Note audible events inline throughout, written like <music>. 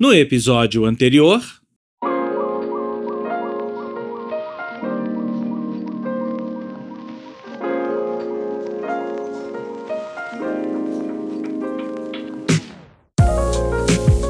No episódio anterior.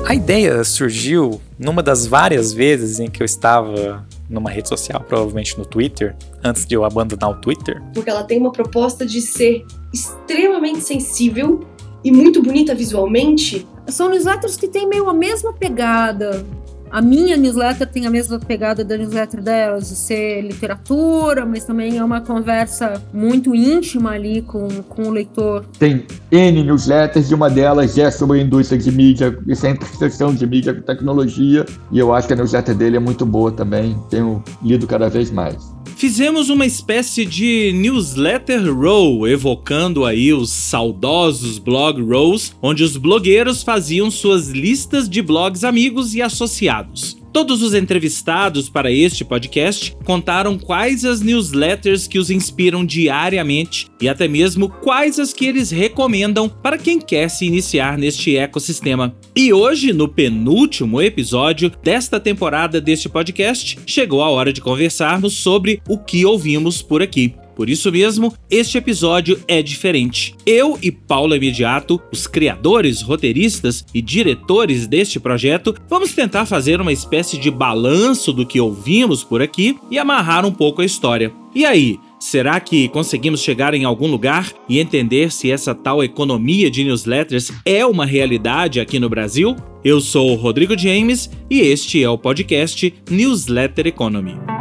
A ideia surgiu numa das várias vezes em que eu estava numa rede social, provavelmente no Twitter, antes de eu abandonar o Twitter. Porque ela tem uma proposta de ser extremamente sensível e muito bonita visualmente. São newsletters que têm meio a mesma pegada. A minha newsletter tem a mesma pegada da newsletter delas, de ser literatura, mas também é uma conversa muito íntima ali com, com o leitor. Tem N newsletters e uma delas é sobre a indústria de mídia e sem interseção de mídia com tecnologia. E eu acho que a newsletter dele é muito boa também. Tenho lido cada vez mais fizemos uma espécie de newsletter row, evocando aí os saudosos blog rows, onde os blogueiros faziam suas listas de blogs amigos e associados. Todos os entrevistados para este podcast contaram quais as newsletters que os inspiram diariamente e até mesmo quais as que eles recomendam para quem quer se iniciar neste ecossistema. E hoje, no penúltimo episódio desta temporada deste podcast, chegou a hora de conversarmos sobre o que ouvimos por aqui. Por isso mesmo, este episódio é diferente. Eu e Paula Imediato, os criadores, roteiristas e diretores deste projeto, vamos tentar fazer uma espécie de balanço do que ouvimos por aqui e amarrar um pouco a história. E aí, Será que conseguimos chegar em algum lugar e entender se essa tal economia de newsletters é uma realidade aqui no Brasil? Eu sou o Rodrigo James e este é o podcast Newsletter Economy.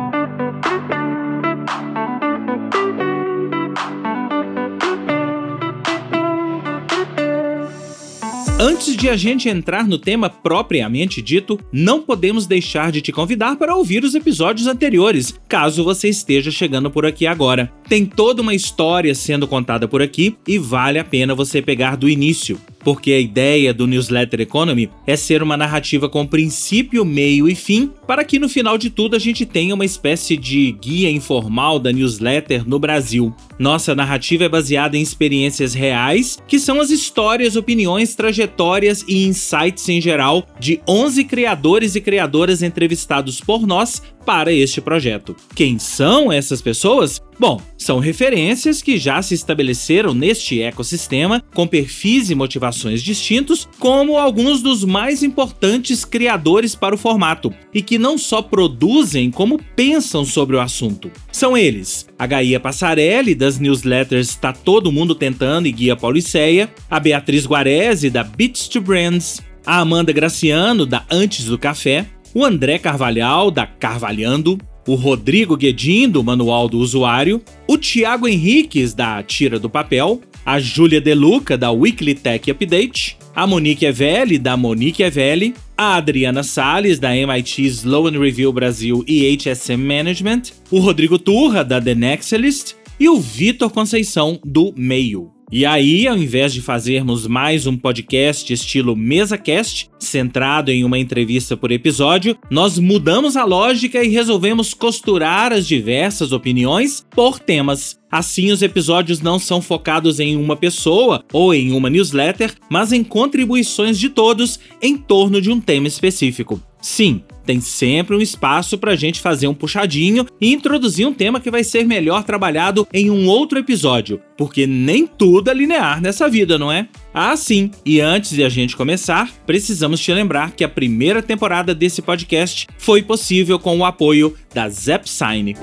Antes de a gente entrar no tema propriamente dito, não podemos deixar de te convidar para ouvir os episódios anteriores, caso você esteja chegando por aqui agora. Tem toda uma história sendo contada por aqui e vale a pena você pegar do início porque a ideia do Newsletter Economy é ser uma narrativa com princípio, meio e fim, para que no final de tudo a gente tenha uma espécie de guia informal da newsletter no Brasil. Nossa narrativa é baseada em experiências reais, que são as histórias, opiniões, trajetórias e insights em geral de 11 criadores e criadoras entrevistados por nós para este projeto. Quem são essas pessoas? Bom, são referências que já se estabeleceram neste ecossistema com perfis e motivações distintos, como alguns dos mais importantes criadores para o formato, e que não só produzem, como pensam sobre o assunto. São eles: a Gaia Passarelli, das newsletters Tá Todo Mundo Tentando e Guia Pauliceia, a Beatriz Guarese, da Beats to Brands, a Amanda Graciano, da Antes do Café, o André Carvalhal, da Carvalhando, o Rodrigo Guedin, do Manual do Usuário, o Tiago Henriques, da Tira do Papel, a Júlia Deluca, da Weekly Tech Update, a Monique Evelli, da Monique Evelli, a Adriana Salles, da MIT Slow and Review Brasil e HSM Management, o Rodrigo Turra, da The Nexalist e o Vitor Conceição, do Meio. E aí, ao invés de fazermos mais um podcast estilo MesaCast, centrado em uma entrevista por episódio, nós mudamos a lógica e resolvemos costurar as diversas opiniões por temas. Assim, os episódios não são focados em uma pessoa ou em uma newsletter, mas em contribuições de todos em torno de um tema específico. Sim, tem sempre um espaço para a gente fazer um puxadinho e introduzir um tema que vai ser melhor trabalhado em um outro episódio, porque nem tudo é linear nessa vida, não é? Ah, sim, e antes de a gente começar, precisamos te lembrar que a primeira temporada desse podcast foi possível com o apoio da Zepsign.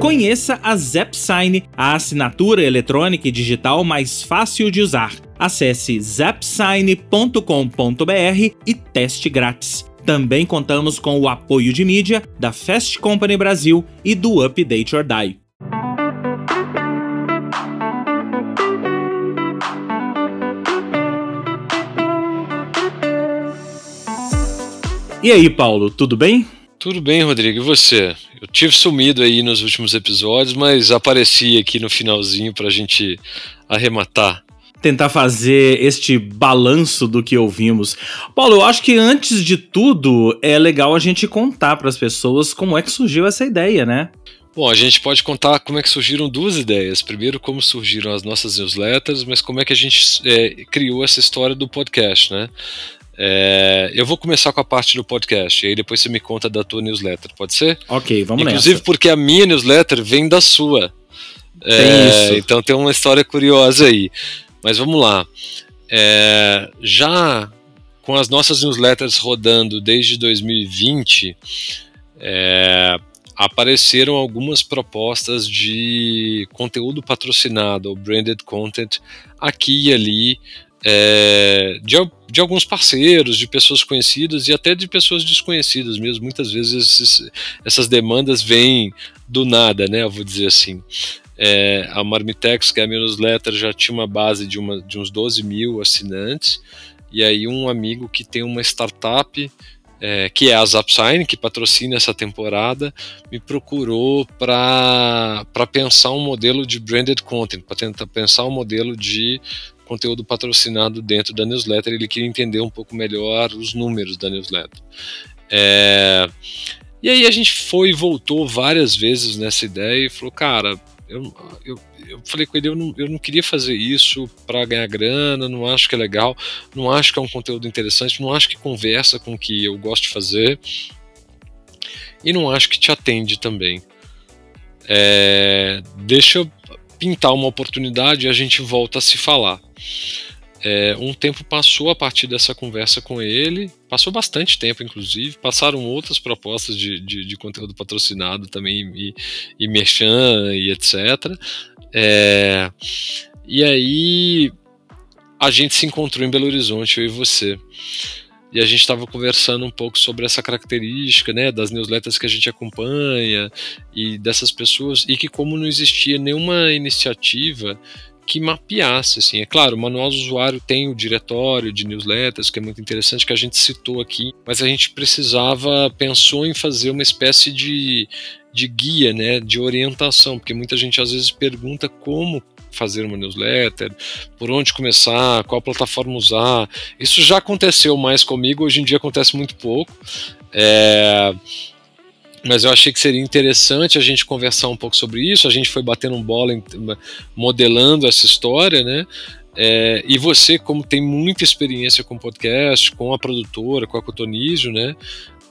Conheça a ZapSign, a assinatura eletrônica e digital mais fácil de usar. Acesse zapsign.com.br e teste grátis. Também contamos com o apoio de mídia da Fast Company Brasil e do Update or Die. E aí, Paulo, tudo bem? Tudo bem, Rodrigo. E você? Eu tive sumido aí nos últimos episódios, mas apareci aqui no finalzinho para a gente arrematar. Tentar fazer este balanço do que ouvimos. Paulo, eu acho que antes de tudo é legal a gente contar para as pessoas como é que surgiu essa ideia, né? Bom, a gente pode contar como é que surgiram duas ideias. Primeiro, como surgiram as nossas newsletters, mas como é que a gente é, criou essa história do podcast, né? É, eu vou começar com a parte do podcast, e aí depois você me conta da tua newsletter, pode ser? Ok, vamos Inclusive nessa. porque a minha newsletter vem da sua. Tem É, isso. Então tem uma história curiosa aí. Mas vamos lá. É, já com as nossas newsletters rodando desde 2020, é, apareceram algumas propostas de conteúdo patrocinado, ou branded content, aqui e ali, é, de, de alguns parceiros, de pessoas conhecidas e até de pessoas desconhecidas mesmo. Muitas vezes esses- essas demandas vêm do nada, né? Eu vou dizer assim. É, a Marmitex, que é a minha newsletter, já tinha uma base de, uma, de uns 12 mil assinantes. E aí um amigo que tem uma startup, é, que é a Zapsign, que patrocina essa temporada, me procurou para pensar um modelo de branded content, para tentar pensar um modelo de conteúdo patrocinado dentro da newsletter. Ele queria entender um pouco melhor os números da newsletter. É, e aí a gente foi e voltou várias vezes nessa ideia e falou, cara, eu, eu, eu falei com ele, eu não, eu não queria fazer isso para ganhar grana, não acho que é legal, não acho que é um conteúdo interessante, não acho que conversa com o que eu gosto de fazer e não acho que te atende também. É, deixa eu pintar uma oportunidade e a gente volta a se falar. É, um tempo passou a partir dessa conversa com ele, passou bastante tempo, inclusive, passaram outras propostas de, de, de conteúdo patrocinado também, e, e merchan e etc. É, e aí a gente se encontrou em Belo Horizonte, eu e você. E a gente estava conversando um pouco sobre essa característica, né, das newsletters que a gente acompanha e dessas pessoas, e que como não existia nenhuma iniciativa que mapeasse, assim, é claro, o manual do usuário tem o diretório de newsletters, que é muito interessante, que a gente citou aqui, mas a gente precisava, pensou em fazer uma espécie de, de guia, né, de orientação, porque muita gente às vezes pergunta como fazer uma newsletter, por onde começar, qual plataforma usar. Isso já aconteceu mais comigo, hoje em dia acontece muito pouco. É, mas eu achei que seria interessante a gente conversar um pouco sobre isso. A gente foi batendo bola, modelando essa história, né? É, e você, como tem muita experiência com podcast, com a produtora, com a Cotonísio, né?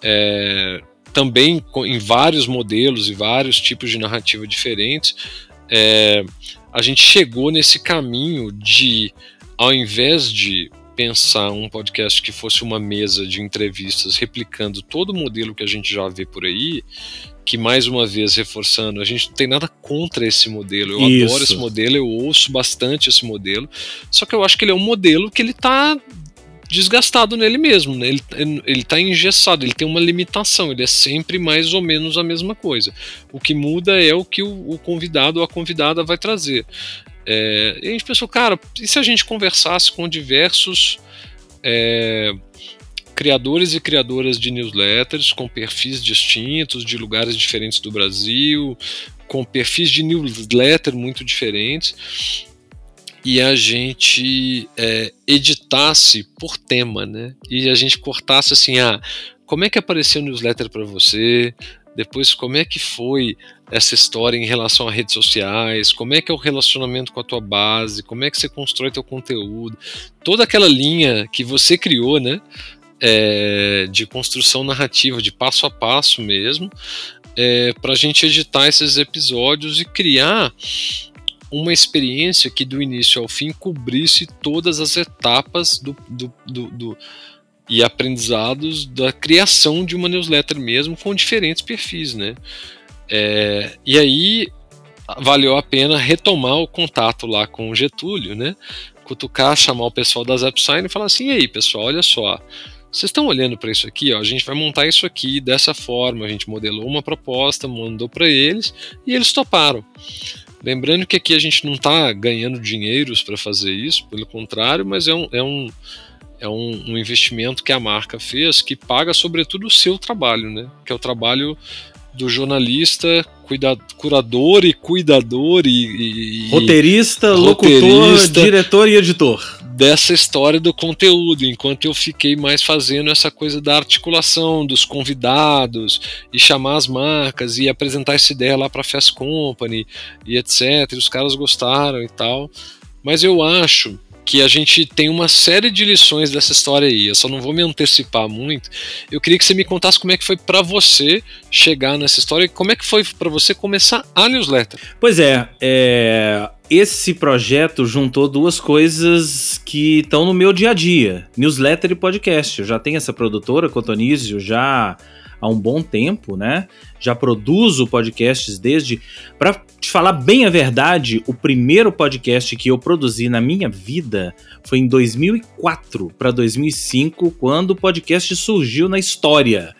É, também em vários modelos e vários tipos de narrativa diferentes, é, a gente chegou nesse caminho de, ao invés de pensar um podcast que fosse uma mesa de entrevistas replicando todo o modelo que a gente já vê por aí, que mais uma vez reforçando, a gente não tem nada contra esse modelo. Eu Isso. adoro esse modelo, eu ouço bastante esse modelo. Só que eu acho que ele é um modelo que ele está desgastado nele mesmo, né? ele, ele está engessado, ele tem uma limitação, ele é sempre mais ou menos a mesma coisa. O que muda é o que o, o convidado ou a convidada vai trazer. É, e a gente pensou, cara, e se a gente conversasse com diversos é, criadores e criadoras de newsletters com perfis distintos, de lugares diferentes do Brasil, com perfis de newsletter muito diferentes, e a gente é, editasse por tema, né? E a gente cortasse assim, ah, como é que apareceu o newsletter para você? Depois, como é que foi essa história em relação a redes sociais? Como é que é o relacionamento com a tua base? Como é que você constrói teu conteúdo? Toda aquela linha que você criou, né? É, de construção narrativa, de passo a passo mesmo, é, para a gente editar esses episódios e criar uma experiência que do início ao fim cobrisse todas as etapas do, do, do, do e aprendizados da criação de uma newsletter mesmo com diferentes perfis, né? É, e aí valeu a pena retomar o contato lá com o Getúlio, né? Cutucar, chamar o pessoal da ZapSign e falar assim: e aí, pessoal, olha só. Vocês estão olhando para isso aqui? Ó, a gente vai montar isso aqui dessa forma. A gente modelou uma proposta, mandou para eles e eles toparam. Lembrando que aqui a gente não está ganhando dinheiros para fazer isso, pelo contrário, mas é um, é um, é um, um, investimento que a marca fez que paga sobretudo o seu trabalho, né? Que é o trabalho do jornalista, cuida, curador e cuidador e, e roteirista, roteirista, locutor, diretor e editor. dessa história do conteúdo, enquanto eu fiquei mais fazendo essa coisa da articulação dos convidados e chamar as marcas e apresentar essa ideia lá para Fast Company e etc. E os caras gostaram e tal. Mas eu acho que a gente tem uma série de lições dessa história aí. Eu só não vou me antecipar muito. Eu queria que você me contasse como é que foi para você chegar nessa história e como é que foi para você começar a newsletter. Pois é, é, esse projeto juntou duas coisas que estão no meu dia a dia: newsletter e podcast. Eu já tenho essa produtora, Cotonísio, já há um bom tempo, né? Já produzo podcasts desde. Para te falar bem a verdade, o primeiro podcast que eu produzi na minha vida foi em 2004 para 2005, quando o podcast surgiu na história.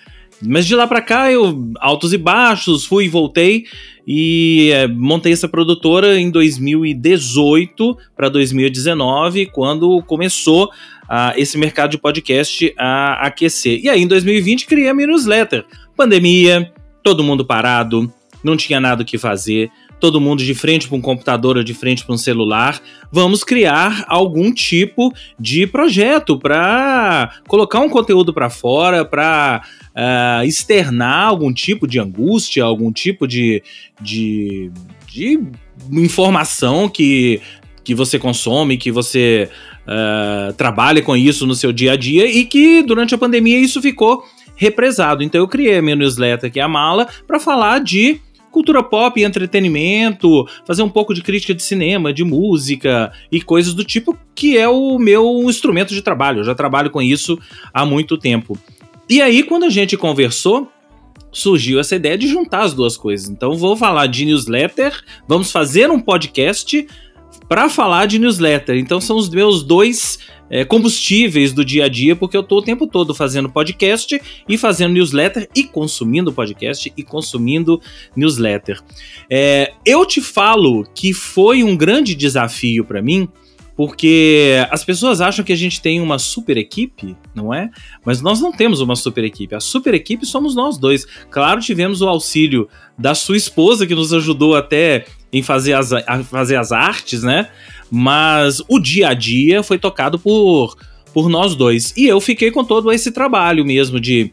Mas de lá para cá eu altos e baixos, fui e voltei e é, montei essa produtora em 2018 para 2019, quando começou uh, esse mercado de podcast a aquecer. E aí, em 2020, criei a minha newsletter. Pandemia, todo mundo parado, não tinha nada o que fazer, todo mundo de frente para um computador ou de frente para um celular. Vamos criar algum tipo de projeto para colocar um conteúdo para fora, para uh, ah, externar algum tipo de angústia, algum tipo de, de, de informação que, que você consome, que você uh, trabalha com isso no seu dia a dia e que durante a pandemia isso ficou represado. Então eu criei a minha newsletter, que é a Mala, para falar de cultura pop e entretenimento, fazer um pouco de crítica de cinema, de música e coisas do tipo, que é o meu instrumento de trabalho. Eu já trabalho com isso há muito tempo. E aí, quando a gente conversou, surgiu essa ideia de juntar as duas coisas. Então, vou falar de newsletter, vamos fazer um podcast para falar de newsletter. Então são os meus dois é, combustíveis do dia a dia, porque eu tô o tempo todo fazendo podcast e fazendo newsletter e consumindo podcast e consumindo newsletter. É, eu te falo que foi um grande desafio para mim porque as pessoas acham que a gente tem uma super equipe, não é? Mas nós não temos uma super equipe. A super equipe somos nós dois. Claro, tivemos o auxílio da sua esposa, que nos ajudou até em fazer as, fazer as artes, né? Mas o dia a dia foi tocado por, por nós dois. E eu fiquei com todo esse trabalho mesmo de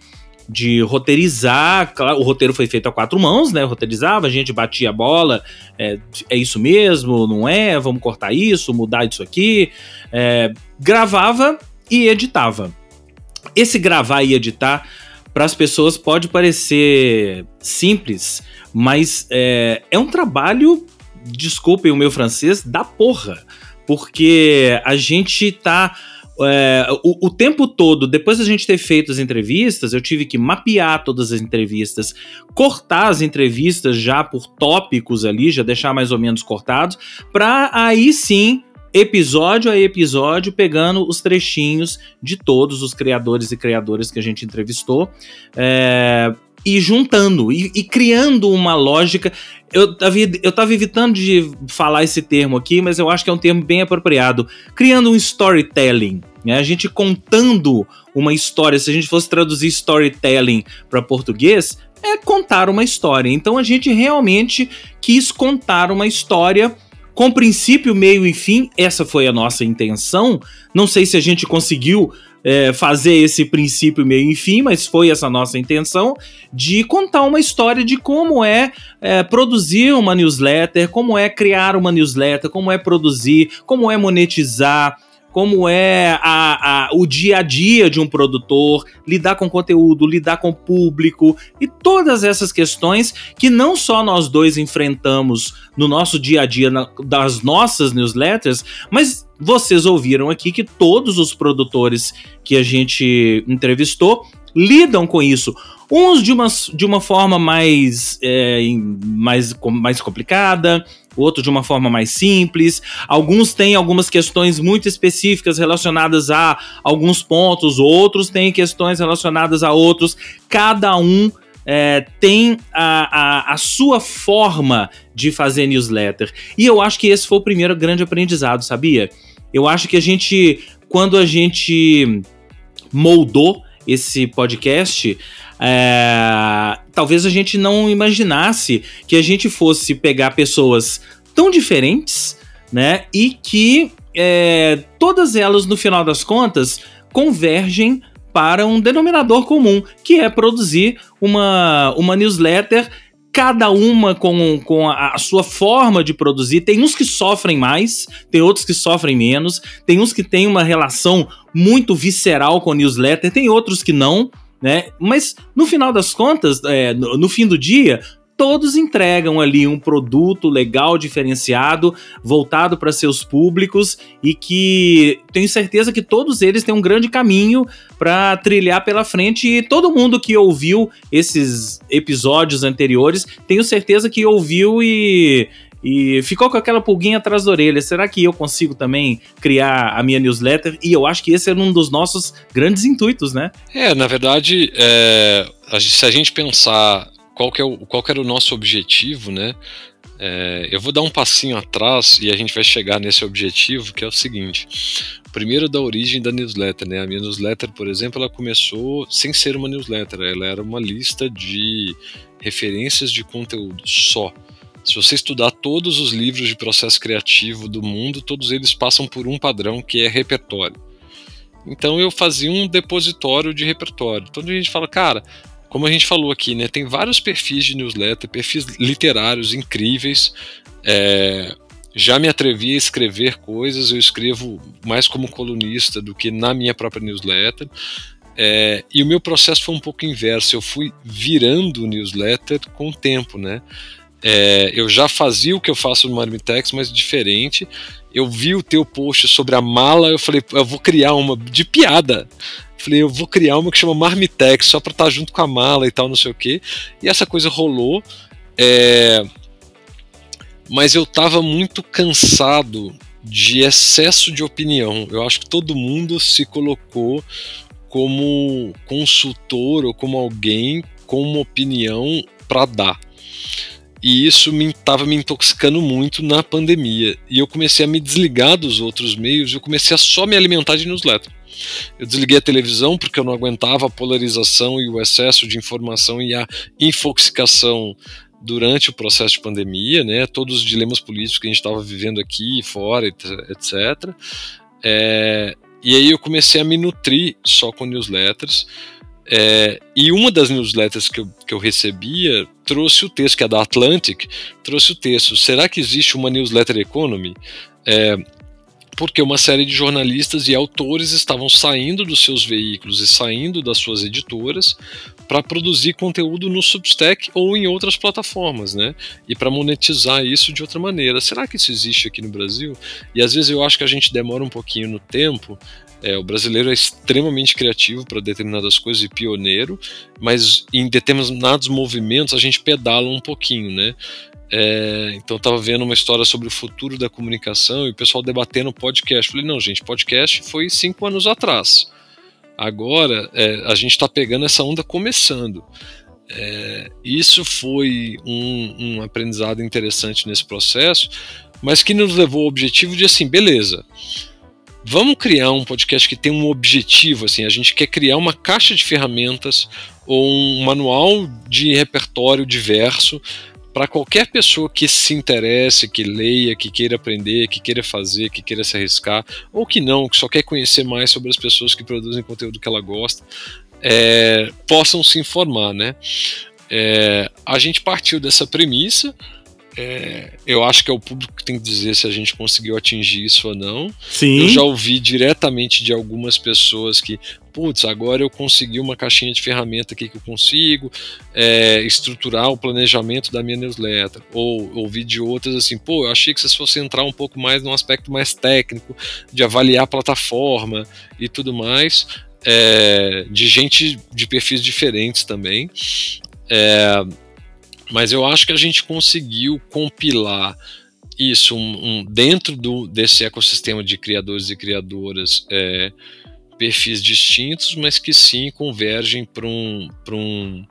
de roteirizar. O roteiro foi feito a quatro mãos, né? Roteirizava, a gente batia a bola. É, é isso mesmo, não é? Vamos cortar isso, mudar isso aqui. É, gravava e editava. Esse gravar e editar para as pessoas pode parecer simples, mas é, é um trabalho, desculpem o meu francês, da porra. Porque a gente tá é, o, o, tempo todo, depois da gente ter feito as entrevistas, eu tive que mapear todas as entrevistas, cortar as entrevistas já por tópicos ali, já deixar mais ou menos cortados, para aí sim episódio a episódio, pegando os trechinhos de todos os criadores e criadoras que a gente entrevistou. É, e juntando e, e, criando uma lógica. Eu tava, eu tava evitando de falar esse termo aqui, mas eu acho que é um termo bem apropriado. Criando um storytelling. Né? A gente contando uma história. Se a gente fosse traduzir storytelling para português, é contar uma história. Então a gente realmente quis contar uma história com princípio, meio e fim. Essa foi a nossa intenção. Não sei se a gente conseguiu é, fazer esse princípio, meio e fim, mas foi essa nossa intenção de contar uma história de como é, é, produzir uma newsletter, como é criar uma newsletter, como é produzir, como é monetizar, como é a, a, o dia a dia de um produtor, lidar com conteúdo, lidar com público e todas essas questões que não só nós dois enfrentamos no nosso dia a dia na, das nossas newsletters, mas vocês ouviram aqui que todos os produtores que a gente entrevistou lidam com isso. Uns de uma, de uma forma mais, é, mais, mais complicada, outros de uma forma mais simples. Alguns têm algumas questões muito específicas relacionadas a alguns pontos, outros têm questões relacionadas a outros. Cada um é, tem a, a, a, sua forma de fazer newsletter. E eu acho que esse foi o primeiro grande aprendizado, sabia? Eu acho que a gente, quando a gente moldou esse podcast, é, talvez a gente não imaginasse que a gente fosse pegar pessoas tão diferentes, né? E que é, todas elas, no final das contas, convergem para um denominador comum, que é produzir uma, uma newsletter cada uma com, com a, sua forma de produzir. Tem uns que sofrem mais, tem outros que sofrem menos, tem uns que têm uma relação muito visceral com a newsletter, tem outros que não, né? Mas no final das contas, é, no, no fim do dia, todos entregam ali um produto legal, diferenciado, voltado para seus públicos e que tenho certeza que todos eles têm um grande caminho para trilhar pela frente e todo mundo que ouviu esses episódios anteriores, tenho certeza que ouviu e e ficou com aquela pulguinha atrás da orelha. Será que eu consigo também criar a minha newsletter? E eu acho que esse era um dos nossos grandes intuitos, né? É, na verdade, é, se a gente pensar qual que, é o, qual que era o nosso objetivo, né? É, eu vou dar um passinho atrás e a gente vai chegar nesse objetivo, que é o seguinte. Primeiro da origem da newsletter, né? A minha newsletter, por exemplo, ela começou sem ser uma newsletter, ela era uma lista de referências de conteúdo só. Se você estudar todos os livros de processo criativo do mundo, todos eles passam por um padrão que é repertório. Então eu fazia um depositório de repertório. Então a gente fala, cara, como a gente falou aqui, né, tem vários perfis de newsletter, perfis literários incríveis. É, já me atrevi a escrever coisas, eu escrevo mais como colunista do que na minha própria newsletter. É, e o meu processo foi um pouco inverso, eu fui virando newsletter com o tempo, né? É, eu já fazia o que eu faço no Marmitex, mas diferente. Eu vi o teu post sobre a mala, eu falei, eu vou criar uma de piada. Falei, eu vou criar uma que chama Marmitex, só pra estar tá junto com a mala e tal, não sei o quê. E essa coisa rolou. É... Mas eu tava muito cansado de excesso de opinião. Eu acho que todo mundo se colocou como consultor ou como alguém com uma opinião para dar. E isso estava me, me intoxicando muito na pandemia. E eu comecei a me desligar dos outros meios, eu comecei a só me alimentar de newsletter. Eu desliguei a televisão porque eu não aguentava a polarização e o excesso de informação e a infoxicação durante o processo de pandemia, né? Todos os dilemas políticos que a gente estava vivendo aqui e fora, etc. É, e aí eu comecei a me nutrir só com newsletters. É, e uma das newsletters que eu, que eu recebia trouxe o texto, que é da Atlantic, trouxe o texto: será que existe uma newsletter economy? É, porque uma série de jornalistas e autores estavam saindo dos seus veículos e saindo das suas editoras para produzir conteúdo no Substack ou em outras plataformas, né? E para monetizar isso de outra maneira. Será que isso existe aqui no Brasil? E às vezes eu acho que a gente demora um pouquinho no tempo. É, o brasileiro é extremamente criativo para determinadas coisas e pioneiro, mas em determinados movimentos a gente pedala um pouquinho, né? É, então eu tava vendo uma história sobre o futuro da comunicação e o pessoal debatendo podcast. Falei, não, gente, podcast foi cinco anos atrás. Agora é, a gente está pegando essa onda começando. É, isso foi um, um, aprendizado interessante nesse processo, mas que nos levou ao objetivo de assim, beleza. Vamos criar um podcast que tem um objetivo, assim, a gente quer criar uma caixa de ferramentas ou um manual de repertório diverso para qualquer pessoa que se interesse, que leia, que queira aprender, que queira fazer, que queira se arriscar, ou que não, que só quer conhecer mais sobre as pessoas que produzem conteúdo que ela gosta, é, possam se informar, né? É, a gente partiu dessa premissa. É, eu acho que é o público que tem que dizer se a gente conseguiu atingir isso ou não. Sim. Eu já ouvi diretamente de algumas pessoas que, putz, agora eu consegui uma caixinha de ferramenta aqui que eu consigo é, estruturar o planejamento da minha newsletter. Ou ouvir de outras assim, pô, eu achei que vocês fossem entrar um pouco mais num aspecto mais técnico, de avaliar a plataforma e tudo mais. É, de gente de perfis diferentes também. É, mas eu acho que a gente conseguiu compilar isso um, um, dentro do, desse ecossistema de criadores e criadoras é, perfis distintos, mas que sim convergem para um, um,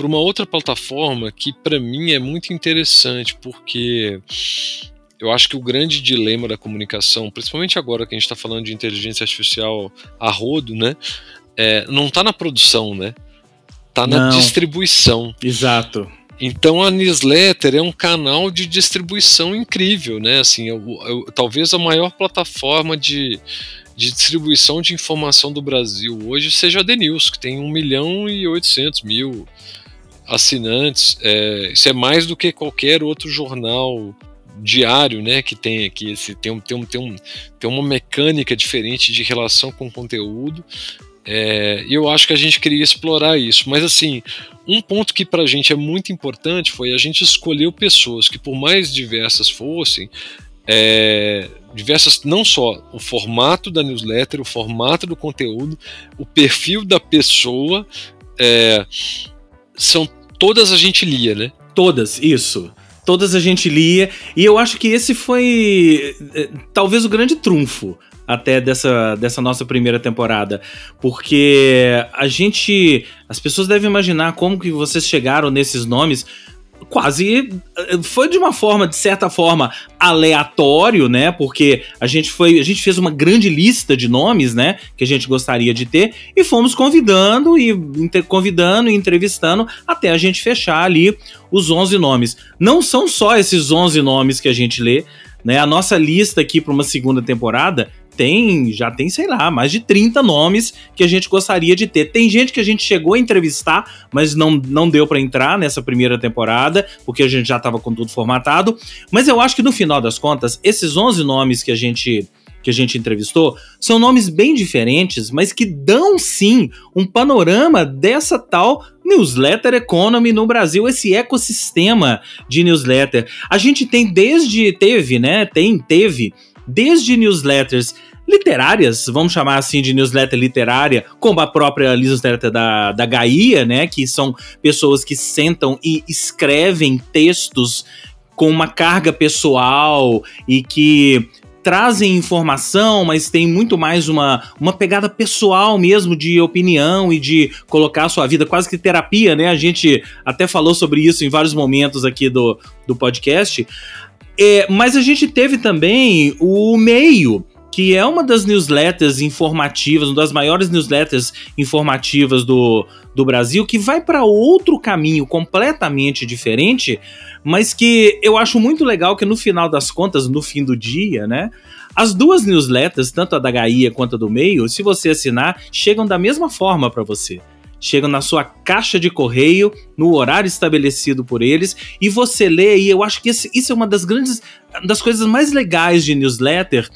uma outra plataforma que para mim é muito interessante, porque eu acho que o grande dilema da comunicação, principalmente agora que a gente está falando de inteligência artificial a rodo, né, é, não está na produção, né, está na não. distribuição. Exato. Então a newsletter é um canal de distribuição incrível, né? Assim, eu, eu, talvez a maior plataforma de, de distribuição de informação do Brasil hoje seja a The News, que tem 1 milhão e 800 mil assinantes. É, isso é mais do que qualquer outro jornal diário, né, que tem aqui esse tem um, tem um, tem um tem uma mecânica diferente de relação com conteúdo. É, eu acho que a gente queria explorar isso. Mas assim, um ponto que para a gente é muito importante foi a gente escolheu pessoas que, por mais diversas fossem, é, diversas, não só o formato da newsletter, o formato do conteúdo, o perfil da pessoa, é, são todas a gente lia, né? Todas, isso todas a gente lia, e eu acho que esse foi eh, talvez o grande trunfo até dessa, dessa nossa primeira temporada, porque a gente, as pessoas devem imaginar como que vocês chegaram nesses nomes, quase eh, foi de uma forma de certa forma aleatório, né? Porque a gente foi, a gente fez uma grande lista de nomes, né, que a gente gostaria de ter e fomos convidando e convidando e entrevistando até a gente fechar ali os 11 nomes. Não são só esses 11 nomes que a gente lê, né? A nossa lista aqui para uma segunda temporada tem, já tem, sei lá, mais de 30 nomes que a gente gostaria de ter. Tem gente que a gente chegou a entrevistar, mas não, não deu para entrar nessa primeira temporada, porque a gente já estava com tudo formatado. Mas eu acho que no final das contas, esses 11 nomes que a gente que a gente entrevistou são nomes bem diferentes, mas que dão sim um panorama dessa tal newsletter economy no Brasil, esse ecossistema de newsletter. A gente tem desde teve, né? Tem teve desde newsletters literárias, vamos chamar assim de newsletter literária, como a própria newsletter da, da Gaia, né? Que são pessoas que sentam e escrevem textos com uma carga pessoal e que trazem informação, mas tem muito mais uma, uma pegada pessoal mesmo de opinião e de colocar a sua vida quase que terapia, né? A gente até falou sobre isso em vários momentos aqui do, do podcast. É, mas a gente teve também o meio, que é uma das newsletters informativas, uma das maiores newsletters informativas do, do Brasil, que vai para outro caminho completamente diferente, mas que eu acho muito legal que no final das contas, no fim do dia, né? As duas newsletters, tanto a da Gaia quanto a do Meio, se você assinar, chegam da mesma forma para você chegam na sua caixa de correio, no horário estabelecido por eles, e você lê, e eu acho que esse, isso é uma das grandes, das coisas mais legais de newsletter,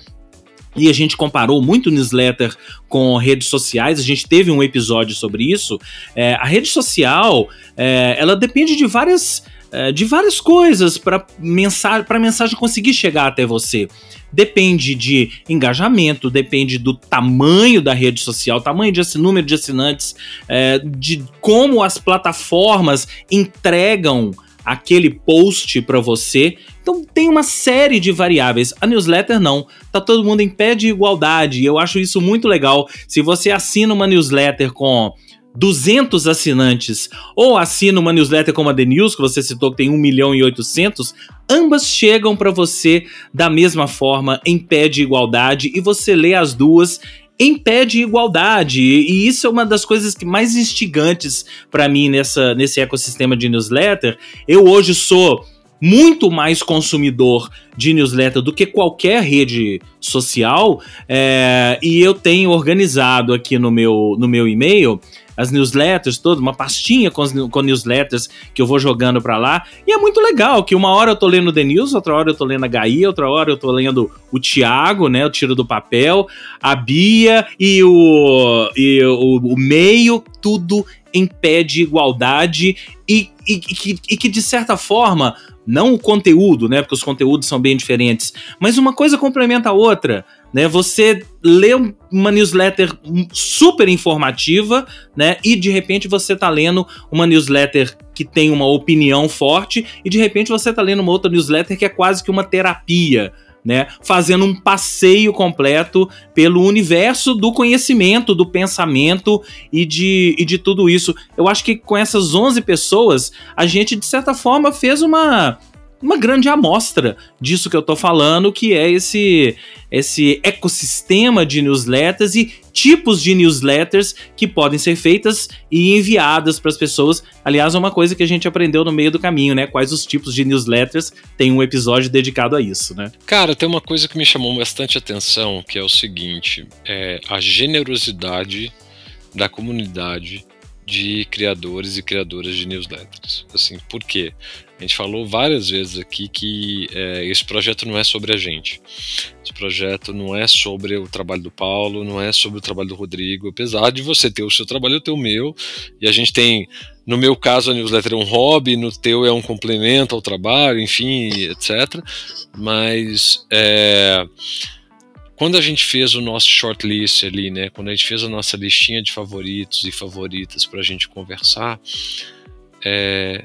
e a gente comparou muito newsletter com redes sociais, a gente teve um episódio sobre isso. É, a rede social, é, ela depende de várias, é, de várias coisas para mensagem, a mensagem conseguir chegar até você depende de engajamento, depende do tamanho da rede social, tamanho de número de assinantes, é, de como as plataformas entregam aquele post para você. Então tem uma série de variáveis. A newsletter não, tá todo mundo em pé de igualdade. E eu acho isso muito legal. Se você assina uma newsletter com 200 assinantes ou assina uma newsletter como a The News, que você citou que tem 1 milhão e 800, ambas chegam para você da mesma forma, em pé de igualdade, e você lê as duas em pé de igualdade. E isso é uma das coisas que mais instigantes para mim nessa, nesse ecossistema de newsletter. Eu hoje sou muito mais consumidor de newsletter do que qualquer rede social, é, e eu tenho organizado aqui no meu, no meu e-mail as newsletters, toda uma pastinha com, com newsletters que eu vou jogando para lá. E é muito legal que uma hora eu tô lendo The News, outra hora eu tô lendo a Gaia, outra hora eu tô lendo o Tiago, né, o Tiro do Papel, a Bia e o, e o, o meio, tudo em pé de igualdade e, e, e, que, e que de certa forma não o conteúdo, né? Porque os conteúdos são bem diferentes, mas uma coisa complementa a outra. Né, você lê uma newsletter super informativa, né? E de repente você tá lendo uma newsletter que tem uma opinião forte, e de repente você tá lendo uma outra newsletter que é quase que uma terapia, né, fazendo um passeio completo pelo universo do conhecimento, do pensamento e de, e de tudo isso. Eu acho que com essas 11 pessoas, a gente, de certa forma, fez uma uma grande amostra disso que eu tô falando, que é esse esse ecossistema de newsletters e tipos de newsletters que podem ser feitas e enviadas para as pessoas. Aliás, é uma coisa que a gente aprendeu no meio do caminho, né? Quais os tipos de newsletters? Tem um episódio dedicado a isso, né? Cara, tem uma coisa que me chamou bastante atenção, que é o seguinte: é a generosidade da comunidade de criadores e criadoras de newsletters. Assim, por quê? A gente falou várias vezes aqui que é, esse projeto não é sobre a gente. Esse projeto não é sobre o trabalho do Paulo, não é sobre o trabalho do Rodrigo. Apesar de você ter o seu trabalho, eu ter o meu. E a gente tem, no meu caso, a newsletter é um hobby, no teu é um complemento ao trabalho, enfim, etc. Mas é, quando a gente fez o nosso shortlist ali, né? Quando a gente fez a nossa listinha de favoritos e favoritas para a gente conversar, é,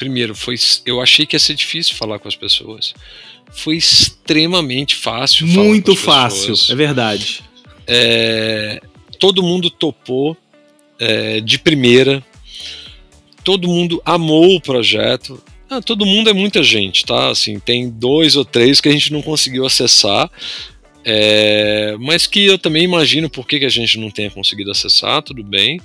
primeiro, foi, eu achei que ia ser difícil falar com as pessoas. Foi extremamente fácil. Muito fácil, é verdade. É, todo mundo topou é, de primeira. Todo mundo amou o projeto. Ah, todo mundo é muita gente, tá? Assim, tem dois ou três que a gente não conseguiu acessar. É, mas que eu também imagino por que, que a gente não tenha conseguido acessar, tudo bem.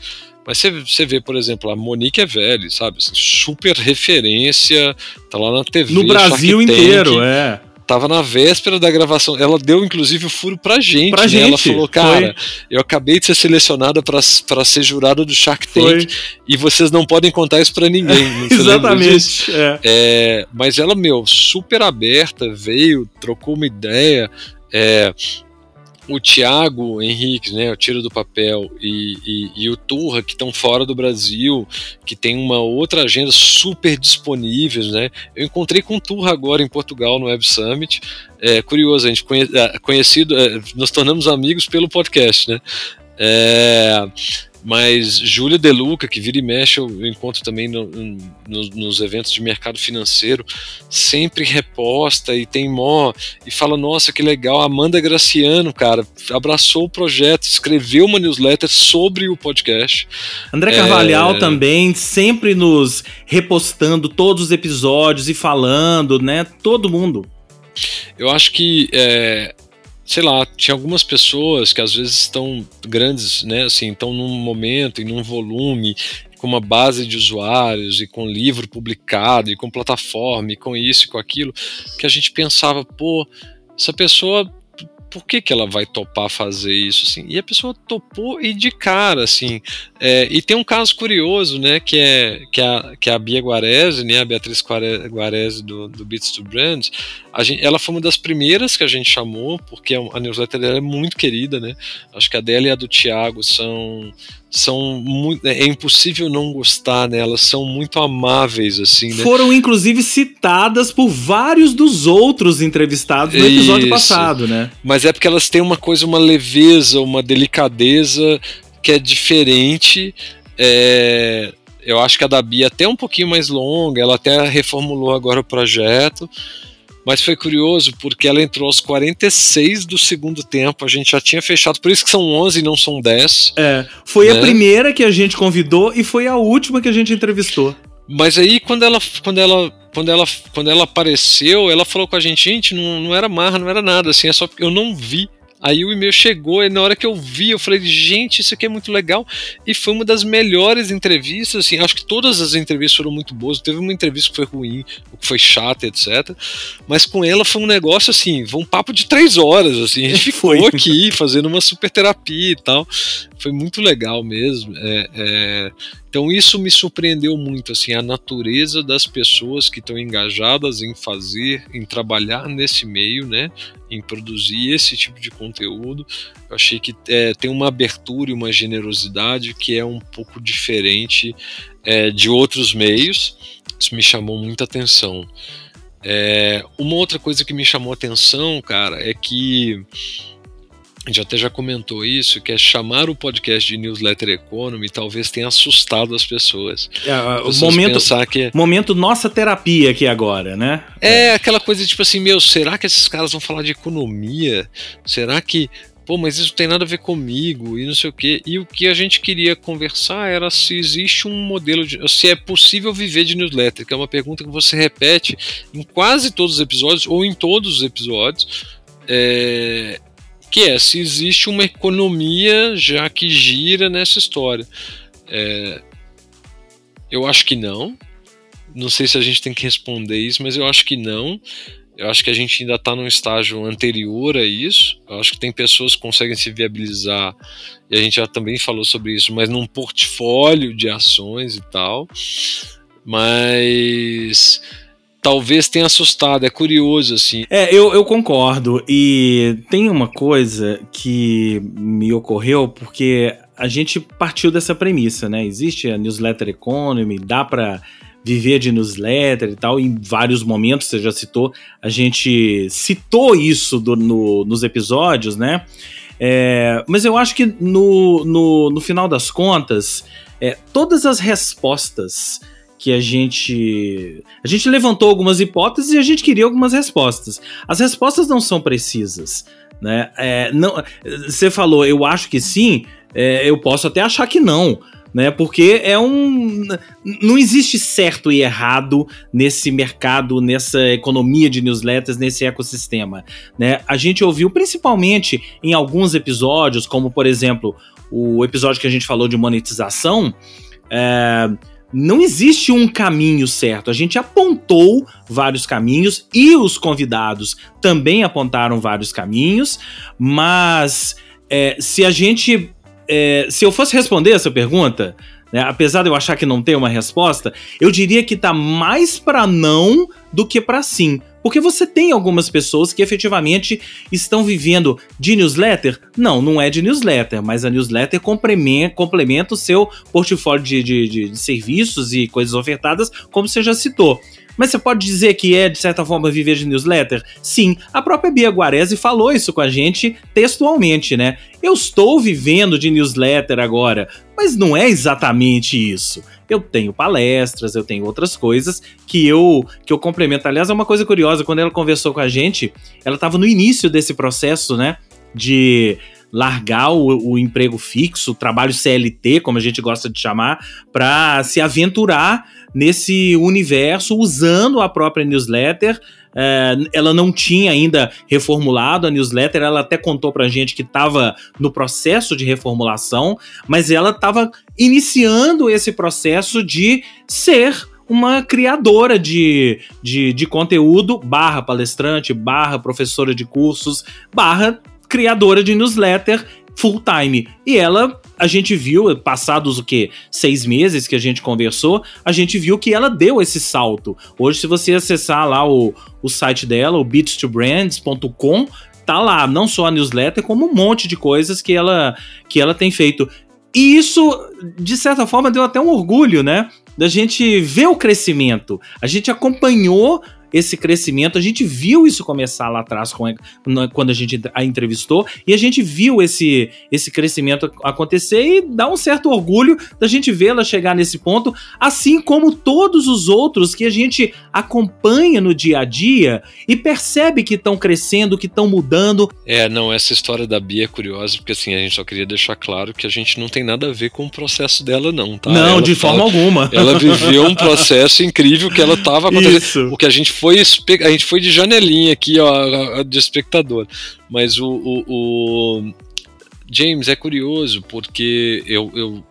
Mas você, você vê, por exemplo, a Monique é velha, sabe? Assim, super referência, tá lá na TV. No Brasil inteiro, é. Tava na véspera da gravação. Ela deu, inclusive, o furo pra gente. Pra né? gente. Ela falou, cara, Foi. eu acabei de ser selecionada para ser jurada do Shark Tank Foi. e vocês não podem contar isso pra ninguém. <laughs> Disso? Exatamente. É. É, mas ela, meu, super aberta, veio, trocou uma ideia. É, o Thiago Henrique, né, o Tiro do Papel, e, e, e o Turra, que estão fora do Brasil, que tem uma outra agenda super disponíveis, né? Eu encontrei com o Turra agora em Portugal, no Web Summit. É curioso, a gente conhe, é, conhecido, é, nos tornamos amigos pelo podcast, né? É, mas Júlia Deluca, que vira e mexe, eu encontro também no, no, nos eventos de mercado financeiro, sempre reposta e tem mó, e fala, nossa, que legal, Amanda Graciano, cara, abraçou o projeto, escreveu uma newsletter sobre o podcast. André É. Carvalhal também, sempre nos repostando todos os episódios e falando, né? Todo mundo. Eu acho que, é, sei lá, tinha algumas pessoas que às vezes estão grandes, né, assim, estão num momento e num volume, com uma base de usuários e com livro publicado e com plataforma e com isso e com aquilo, que a gente pensava, pô, essa pessoa por que, que ela vai topar fazer isso assim? E a pessoa topou e de cara assim. É, e tem um caso curioso, né, que é que a, que a Bia Guarese, né, a Beatriz Guare- Guarese do, do Beats to Brands, gente, ela foi uma das primeiras que a gente chamou, porque a newsletter dela é muito querida, né? Acho que a dela e a do Thiago são são muito, é impossível não gostar nelas, são muito amáveis assim, né? Foram inclusive citadas por vários dos outros entrevistados no episódio Isso. passado, né? Mas é porque elas têm uma coisa, uma leveza, uma delicadeza que é diferente. É, eu acho que a da Bia é até um pouquinho mais longa, ela até reformulou agora o projeto. Mas foi curioso porque ela entrou aos 46 do segundo tempo, a gente já tinha fechado, por isso que são 11 e não são 10. É, foi a Né? primeira que a gente convidou e foi a última que a gente entrevistou. Mas aí quando ela, quando ela, quando ela, quando ela apareceu, ela falou com a gente, gente, não, não era marra, não era nada, assim, é só porque eu não vi. Aí o e-mail chegou e na hora que eu vi, eu falei, gente, isso aqui é muito legal. E foi uma das melhores entrevistas, assim, acho que todas as entrevistas foram muito boas. Teve uma entrevista que foi ruim, que foi chata, etc. Mas com ela foi um negócio assim, foi um papo de três horas, assim. A gente <laughs> ficou Foi. aqui fazendo uma super terapia e tal. Foi muito legal mesmo. É, é, então isso me surpreendeu muito, assim, a natureza das pessoas que estão engajadas em fazer, em trabalhar nesse meio, né, em produzir esse tipo de conteúdo. Eu achei que é, tem uma abertura e uma generosidade que é um pouco diferente é, de outros meios. Isso me chamou muita atenção. É, uma outra coisa que me chamou atenção, cara, é que a gente até já comentou isso, que é chamar o podcast de Newsletter Economy talvez tenha assustado as pessoas. É, o momento, que momento nossa terapia aqui agora, né? é aquela coisa tipo assim, meu, será que esses caras vão falar de economia? Será que pô, mas isso não tem nada a ver comigo e não sei o quê. E o que a gente queria conversar era se existe um modelo de. se é possível viver de newsletter, que é uma pergunta que você repete em quase todos os episódios, ou em todos os episódios. É, que é se existe uma economia já que gira nessa história. É, eu acho que não. Não sei se a gente tem que responder isso, mas eu acho que não. Eu acho que a gente ainda está num estágio anterior a isso. Eu acho que tem pessoas que conseguem se viabilizar, e a gente já também falou sobre isso, mas num portfólio de ações e tal. Mas talvez tenha assustado, é curioso assim. É, eu, eu concordo. E tem uma coisa que me ocorreu, porque a gente partiu dessa premissa, né? Existe a newsletter economy, dá para viver de newsletter e tal, em vários momentos, você já citou, a gente citou isso do, no, nos episódios, né? É, mas eu acho que no, no, no final das contas, é, todas as respostas que a gente. A gente levantou algumas hipóteses e a gente queria algumas respostas. As respostas não são precisas. Né? É, não, você falou, eu acho que sim, é, eu posso até achar que não né? Porque é um. Não existe certo e errado nesse mercado, nessa economia de newsletters, nesse ecossistema, né? A gente ouviu principalmente em alguns episódios, como por exemplo o episódio que a gente falou de monetização. É, não existe um caminho certo. A gente apontou vários caminhos e os convidados também apontaram vários caminhos, mas é, se a gente é, se eu fosse responder essa pergunta, né, apesar de eu achar que não tem uma resposta, eu diria que tá mais para não do que para sim. Porque você tem algumas pessoas que efetivamente estão vivendo de newsletter? Não, não é de newsletter, mas a newsletter complementa, o seu portfólio de, de, de, de serviços e coisas ofertadas, como você já citou. Mas você pode dizer que é, de certa forma, viver de newsletter? Sim, a própria Bia Guarese falou isso com a gente textualmente, né? Eu estou vivendo de newsletter agora, mas não é exatamente isso. Eu tenho palestras, eu tenho outras coisas que eu que eu complemento. Aliás, é uma coisa curiosa, quando ela conversou com a gente, ela estava no início desse processo, né? De largar o, o, emprego fixo, o trabalho CLT, como a gente gosta de chamar, para se aventurar nesse universo usando a própria newsletter. É, ela não tinha ainda reformulado a newsletter, ela até contou pra gente que estava no processo de reformulação, mas ela estava iniciando esse processo de ser uma criadora de, de, de conteúdo, barra palestrante, barra professora de cursos, barra criadora de newsletter full time. E ela, a gente viu, passados o que? Seis meses que a gente conversou, a gente viu que ela deu esse salto. Hoje, se você acessar lá o, o site dela, o beats2brands.com, tá lá, não só a newsletter, como um monte de coisas que ela, que ela tem feito. E isso, de certa forma, deu até um orgulho, né? Da gente ver o crescimento. A gente acompanhou esse crescimento. A gente viu isso começar lá atrás quando a gente a entrevistou e a gente viu esse, esse crescimento acontecer e dá um certo orgulho da gente vê-la chegar nesse ponto, assim como todos os outros que a gente acompanha no dia a dia e percebe que estão crescendo, que estão mudando. É, não, essa história da Bia é curiosa, porque assim, a gente só queria deixar claro que a gente não tem nada a ver com o processo dela, não, tá? Não, ela de fala, forma alguma. Ela viveu um <laughs> processo incrível que ela estava acontecendo. Isso. O que a gente foi a gente foi de janelinha aqui, ó, de espectador. Mas o, o, o James é curioso porque eu, eu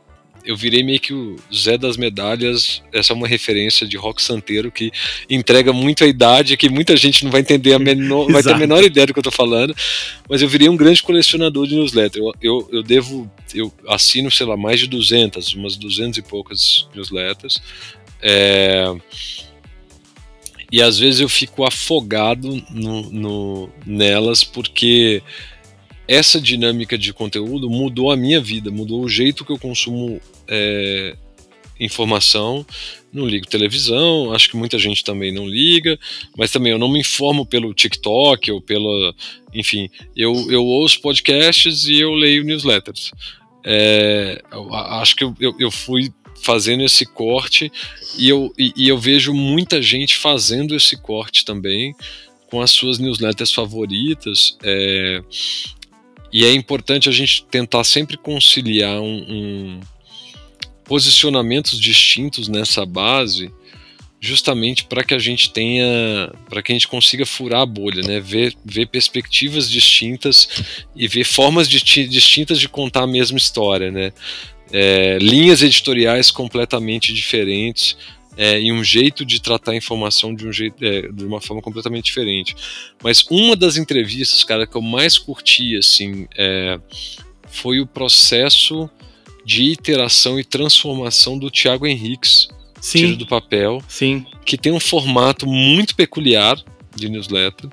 eu virei meio que o Zé das Medalhas. Essa é uma referência de rock santeiro que entrega muito a idade, que muita gente não vai entender a menor, <laughs> vai ter a menor ideia do que eu tô falando. Mas eu virei um grande colecionador de newsletter. Eu, eu, eu devo, eu assino, sei lá, mais de 200, umas 200 e poucas newsletters. É, e às vezes eu fico afogado no, no, nelas porque essa dinâmica de conteúdo mudou a minha vida, mudou o jeito que eu consumo é, informação. Não ligo televisão, acho que muita gente também não liga, mas também eu não me informo pelo TikTok ou pela. Enfim, eu, eu ouço podcasts e eu leio newsletters. É, acho que eu, eu, eu fui fazendo esse corte e eu, e, e eu vejo muita gente fazendo esse corte também com as suas newsletters favoritas. É, e é importante a gente tentar sempre conciliar um, um posicionamentos distintos nessa base justamente para que a gente tenha, para que a gente consiga furar a bolha, né? Ver, ver perspectivas distintas e ver formas distintas de contar a mesma história, né? É, linhas editoriais completamente diferentes é, e um jeito de tratar a informação de um jeito, é, de uma forma completamente diferente. Mas uma das entrevistas, cara, que eu mais curti, assim, é, foi o processo de iteração e transformação do Thiago Henriques Sim. Tiro do Papel. Sim. Que tem um formato muito peculiar de newsletter.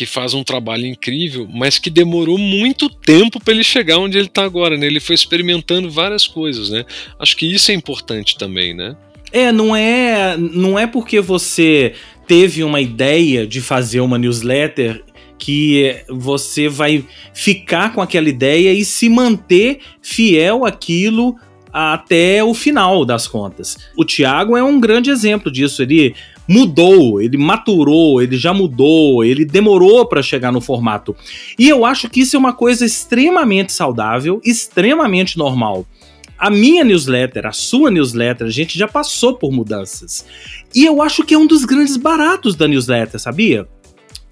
Que faz um trabalho incrível, mas que demorou muito tempo para ele chegar onde ele está agora, né? Ele foi experimentando várias coisas, né? Acho que isso é importante também, né? É, não é, não é porque você teve uma ideia de fazer uma newsletter que você vai ficar com aquela ideia e se manter fiel àquilo até o final das contas. O Thiago é um grande exemplo disso. Ele mudou, ele maturou, ele já mudou, ele demorou para chegar no formato. E eu acho que isso é uma coisa extremamente saudável, extremamente normal. A minha newsletter, a sua newsletter, a gente já passou por mudanças. E eu acho que é um dos grandes baratos da newsletter, sabia?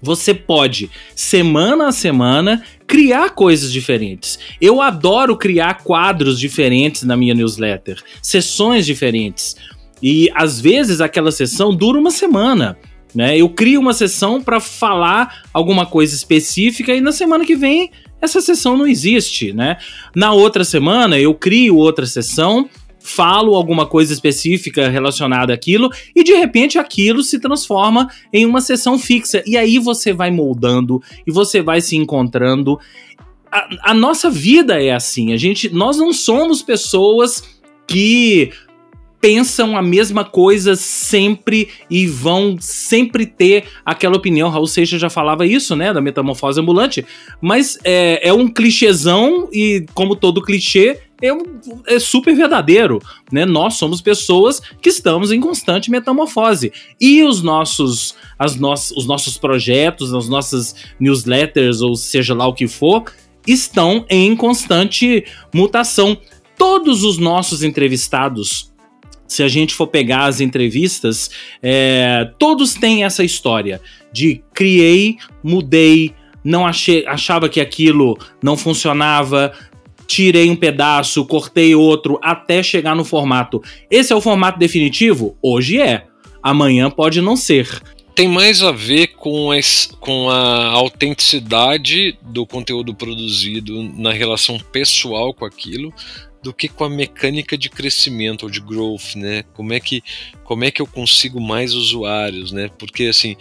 Você pode, semana a semana, criar coisas diferentes. Eu adoro criar quadros diferentes na minha newsletter, sessões diferentes. E às vezes aquela sessão dura uma semana. Né? Eu crio uma sessão para falar alguma coisa específica e na semana que vem essa sessão não existe, né? Na outra semana eu crio outra sessão falo alguma coisa específica relacionada àquilo e de repente aquilo se transforma em uma sessão fixa. E aí você vai moldando e você vai se encontrando. A, a nossa vida é assim. A gente, nós não somos pessoas que pensam a mesma coisa sempre e vão sempre ter aquela opinião. Raul Seixas já falava isso, né, da metamorfose ambulante, mas é, é um clichêzão e, como todo clichê, é, é, super verdadeiro, né? Nós somos pessoas que estamos em constante metamorfose e os nossos, as no os nossos projetos, as nossas newsletters ou seja lá o que for, estão em constante mutação. Todos os nossos entrevistados se a gente for pegar as entrevistas, é, todos têm essa história de criei, mudei, não achei, achava que aquilo não funcionava, tirei um pedaço, cortei outro, até chegar no formato. Esse é o formato definitivo? Hoje é. Amanhã pode não ser. Tem mais a ver com, as, com a autenticidade do conteúdo produzido na relação pessoal com aquilo do que com a mecânica de crescimento ou de growth, né? Como é que como é que eu consigo mais usuários, né? Porque assim,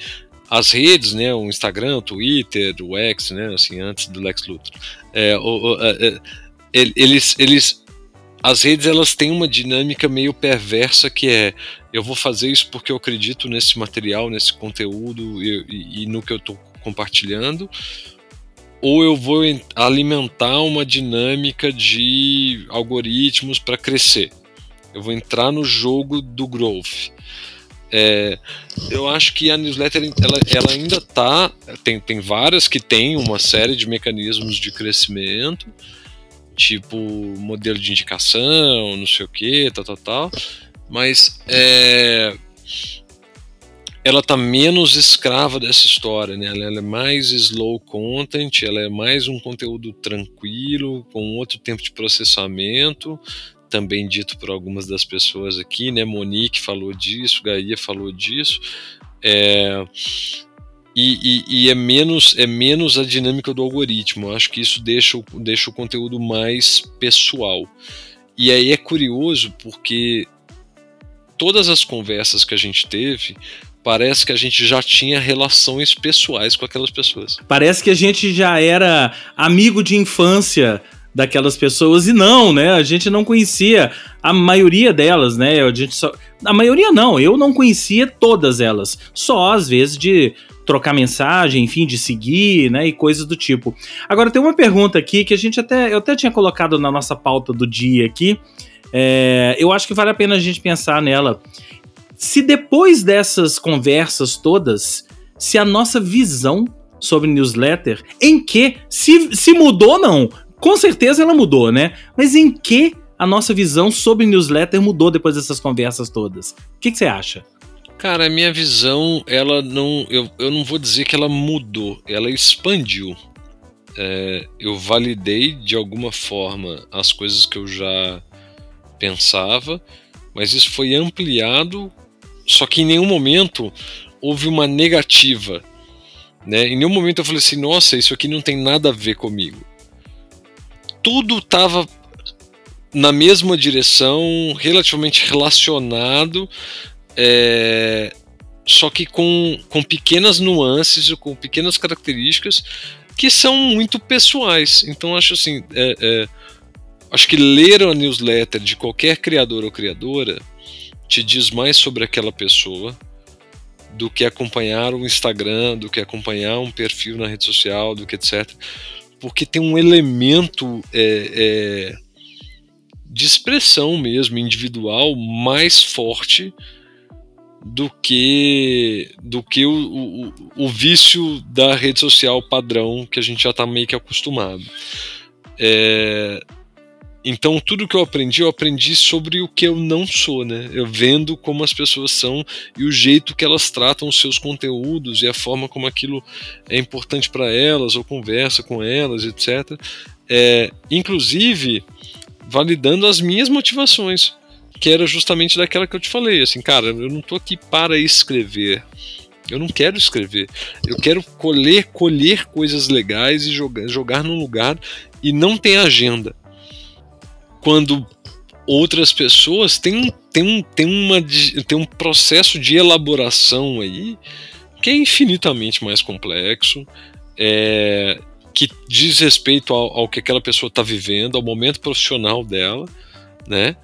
as redes, né, o Instagram, o Twitter, o X, né, assim, antes do Lex Luthor, é, o, o, é, eles, eles, as redes elas têm uma dinâmica meio perversa que é eu vou fazer isso porque eu acredito nesse material, nesse conteúdo e, e, e no que eu estou compartilhando, ou eu vou alimentar uma dinâmica de algoritmos para crescer. Eu vou entrar no jogo do growth. É, eu acho que a newsletter ela, ela ainda está tem, tem várias que têm uma série de mecanismos de crescimento, tipo modelo de indicação, não sei o que, tal, tal, tal. Mas é, ela tá menos escrava dessa história, né? Ela, ela, é mais slow content, ela é mais um conteúdo tranquilo, com outro tempo de processamento, também dito por algumas das pessoas aqui, né? Monique falou disso, Gaia falou disso. É, e, e, e, é menos é menos a dinâmica do algoritmo. Eu acho que isso deixa, deixa o conteúdo mais pessoal. E aí é curioso porque todas as conversas que a gente teve parece que a gente já tinha relações pessoais com aquelas pessoas. Parece que a gente já era amigo de infância daquelas pessoas e não, né? A gente não conhecia a maioria delas, né? A gente só a maioria não, eu não conhecia todas elas, só às vezes de trocar mensagem, enfim, de seguir, né, e coisas do tipo. Agora tem uma pergunta aqui que a gente até eu até tinha colocado na nossa pauta do dia aqui. É, eu acho que vale a pena a gente pensar nela se depois dessas conversas todas, se a nossa visão sobre newsletter, em que, se, se mudou, não. Com certeza ela mudou, né? Mas em que a nossa visão sobre newsletter mudou depois dessas conversas todas? O que, você acha? Cara, a minha visão, ela não. Eu, eu não vou dizer que ela mudou, ela expandiu. É, eu validei de alguma forma as coisas que eu já pensava, mas isso foi ampliado, só que em nenhum momento houve uma negativa. Né? Em nenhum momento eu falei assim, nossa, isso aqui não tem nada a ver comigo. Tudo estava na mesma direção, relativamente relacionado, é, só que com, com pequenas nuances, com pequenas características que são muito pessoais. Então acho assim, é, é, acho que ler a newsletter de qualquer criador ou criadora te diz mais sobre aquela pessoa do que acompanhar o Instagram, do que acompanhar um perfil na rede social, do que etc. Porque tem um elemento é, é, de expressão mesmo, individual, mais forte do que do que o, o, o, vício da rede social padrão que a gente já está meio que acostumado. É, então tudo que eu aprendi, eu aprendi sobre o que eu não sou, né? Eu vendo como as pessoas são e o jeito que elas tratam os seus conteúdos e a forma como aquilo é importante para elas ou conversa com elas, etc. É, inclusive validando as minhas motivações que era justamente daquela que eu te falei, assim, cara, eu não tô aqui para escrever. Eu não quero escrever. Eu quero colher, colher coisas legais e jogar, jogar num lugar e não tem agenda. Quando outras pessoas têm um, têm um, têm uma, têm um processo de elaboração aí que é infinitamente mais complexo, é, que diz respeito ao, ao que aquela pessoa está vivendo, ao momento profissional dela, né?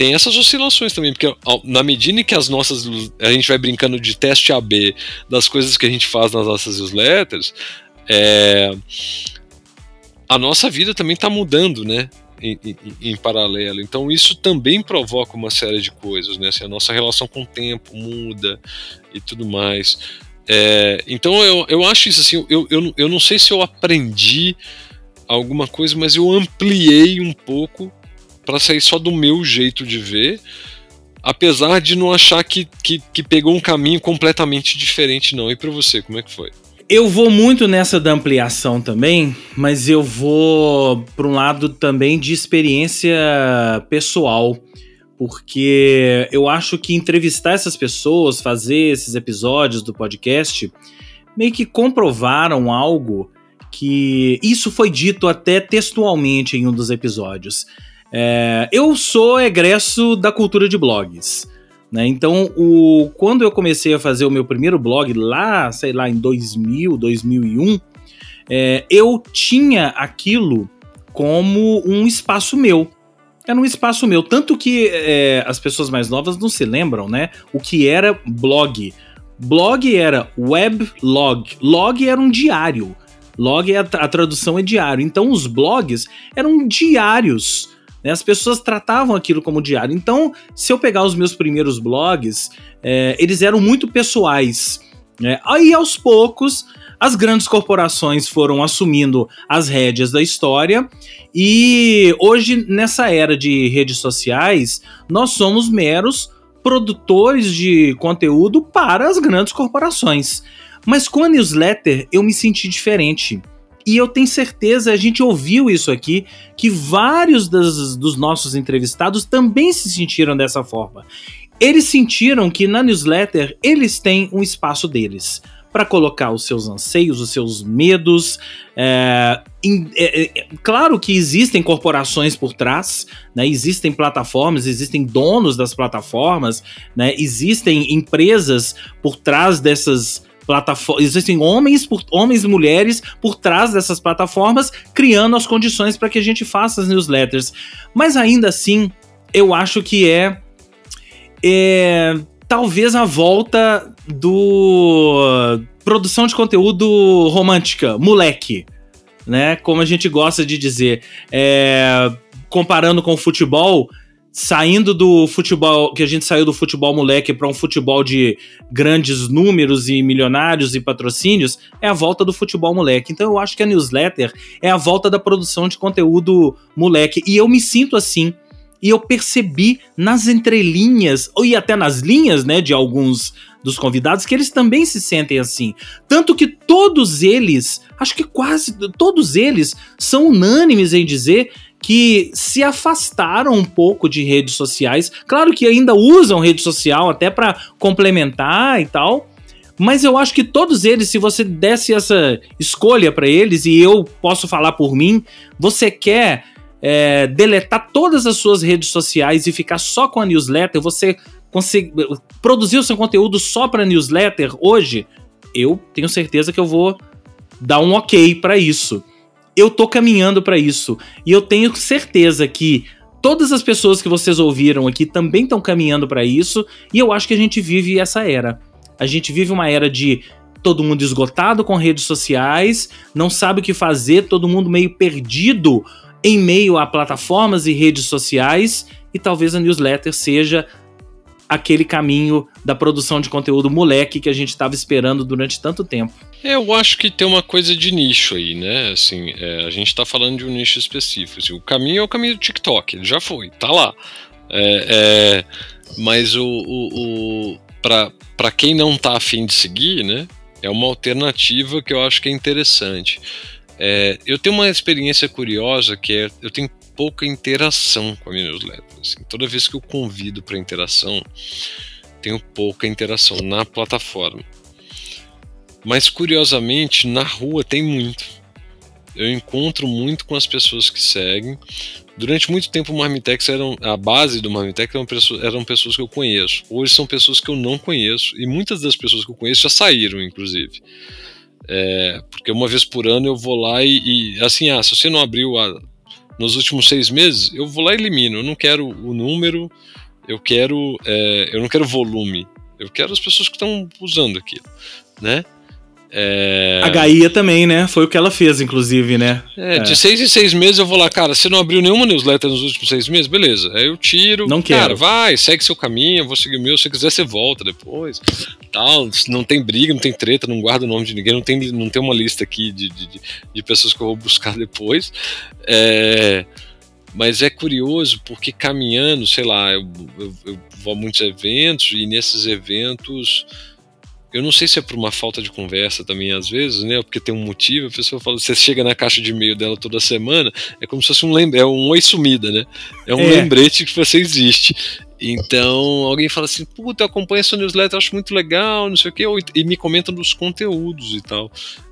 tem essas oscilações também, porque na medida que as nossas. A gente vai brincando de teste AB das coisas que a gente faz nas nossas newsletters, é, a nossa vida também está mudando, né? Em, em, paralelo. Então isso também provoca uma série de coisas, né? Assim, a nossa relação com o tempo muda e tudo mais. É, então eu, eu acho isso assim, eu, eu, eu não sei se eu aprendi alguma coisa, mas eu ampliei um pouco para sair só do meu jeito de ver, apesar de não achar que, que, que pegou um caminho completamente diferente, não. E para você, como é que foi? Eu vou muito nessa da ampliação também, mas eu vou para um lado também de experiência pessoal, porque eu acho que entrevistar essas pessoas, fazer esses episódios do podcast, meio que comprovaram algo que isso foi dito até textualmente em um dos episódios. É, eu sou egresso da cultura de blogs. Né? Então, o, quando eu comecei a fazer o meu primeiro blog lá, sei lá, em 2000, 2001, é, eu tinha aquilo como um espaço meu. Era um espaço meu. Tanto que é, as pessoas mais novas não se lembram, né? O que era blog. Blog era weblog. Log era um diário. Log, é a, a tradução é diário. Então, os blogs eram diários né? As pessoas tratavam aquilo como diário. Então, se eu pegar os meus primeiros blogs, é, eles eram muito pessoais. Né? Aí, aos poucos, as grandes corporações foram assumindo as rédeas da história e hoje, nessa era de redes sociais, nós somos meros produtores de conteúdo para as grandes corporações. Mas com a newsletter eu me senti diferente. E eu tenho certeza, a gente ouviu isso aqui, que vários dos nossos entrevistados também se sentiram dessa forma. Eles sentiram que na newsletter eles têm um espaço deles para colocar os seus anseios, os seus medos. É, é, é, claro que existem corporações por trás, né, existem plataformas, existem donos das plataformas, né, existem empresas por trás dessas plataformas. Existem homens, por, homens e mulheres por trás dessas plataformas, criando as condições para que a gente faça as newsletters. Mas ainda assim, eu acho que é, é talvez a volta do produção de conteúdo romântica, moleque, né? Como a gente gosta de dizer. É, comparando com o futebol, saindo do futebol, que a gente saiu do futebol moleque para um futebol de grandes números e milionários e patrocínios, é a volta do futebol moleque. Então eu acho que a newsletter é a volta da produção de conteúdo moleque. E eu me sinto assim. E eu percebi nas entrelinhas, ou e até nas linhas, né, de alguns dos convidados, que eles também se sentem assim. Tanto que todos eles, acho que quase todos eles, são unânimes em dizer que se afastaram um pouco de redes sociais. Claro que ainda usam rede social até para complementar e tal. Mas eu acho que todos eles, se você desse essa escolha para eles, e eu posso falar por mim, você quer é, deletar todas as suas redes sociais e ficar só com a newsletter, você conseguir produzir o seu conteúdo só para newsletter hoje, eu tenho certeza que eu vou dar um ok para isso eu tô caminhando para isso. E eu tenho certeza que todas as pessoas que vocês ouviram aqui também estão caminhando para isso. E eu acho que a gente vive essa era. A gente vive uma era de todo mundo esgotado com redes sociais, não sabe o que fazer, todo mundo meio perdido em meio a plataformas e redes sociais. E talvez a newsletter seja aquele caminho da produção de conteúdo moleque que a gente estava esperando durante tanto tempo. Eu acho que tem uma coisa de nicho aí, né? Assim, é, a gente está falando de um nicho específico. Assim, o caminho é o caminho do TikTok, ele já foi, tá lá. É, é, mas o, o, o para quem não tá afim de seguir, né? É uma alternativa que eu acho que é interessante. É, eu tenho uma experiência curiosa que é eu tenho pouca interação com a minha newsletter. Assim, toda vez que eu convido para interação, tenho pouca interação na plataforma. Mas curiosamente, na rua tem muito. Eu encontro muito com as pessoas que seguem. Durante muito tempo, o Marmitex era a base do Marmitex eram pessoas, eram pessoas que eu conheço. Hoje são pessoas que eu não conheço e muitas das pessoas que eu conheço já saíram, inclusive. É, porque uma vez por ano eu vou lá e, e assim, ah, se você não abriu a, nos últimos seis meses, eu vou lá e elimino. Eu não quero o número, eu quero, é, eu não quero volume. Eu quero as pessoas que estão usando aquilo, né? É... A Gaia também, né? Foi o que ela fez, inclusive, né? É, de é. seis em seis meses eu vou lá, cara, você não abriu nenhuma newsletter nos últimos seis meses? Beleza. Aí eu tiro. Não quero. Cara, vai, segue seu caminho, eu vou seguir o meu. Se quiser, você volta depois. Tal. Não tem briga, não tem treta, não guarda o nome de ninguém, não tem, não tem uma lista aqui de, de, de pessoas que eu vou buscar <laughs> depois. É. Mas é curioso porque caminhando, sei lá, eu, eu, eu vou a muitos eventos e nesses eventos eu não sei se é por uma falta de conversa também, às vezes, né? Porque tem um motivo, a pessoa fala, você chega na caixa de e-mail dela toda semana, é como se fosse um lembrete, é um oi sumida, né? É um é. lembrete que você existe. Então, alguém fala assim, puta, eu acompanho essa newsletter, acho muito legal, não sei o quê, e me comenta dos conteúdos e tal.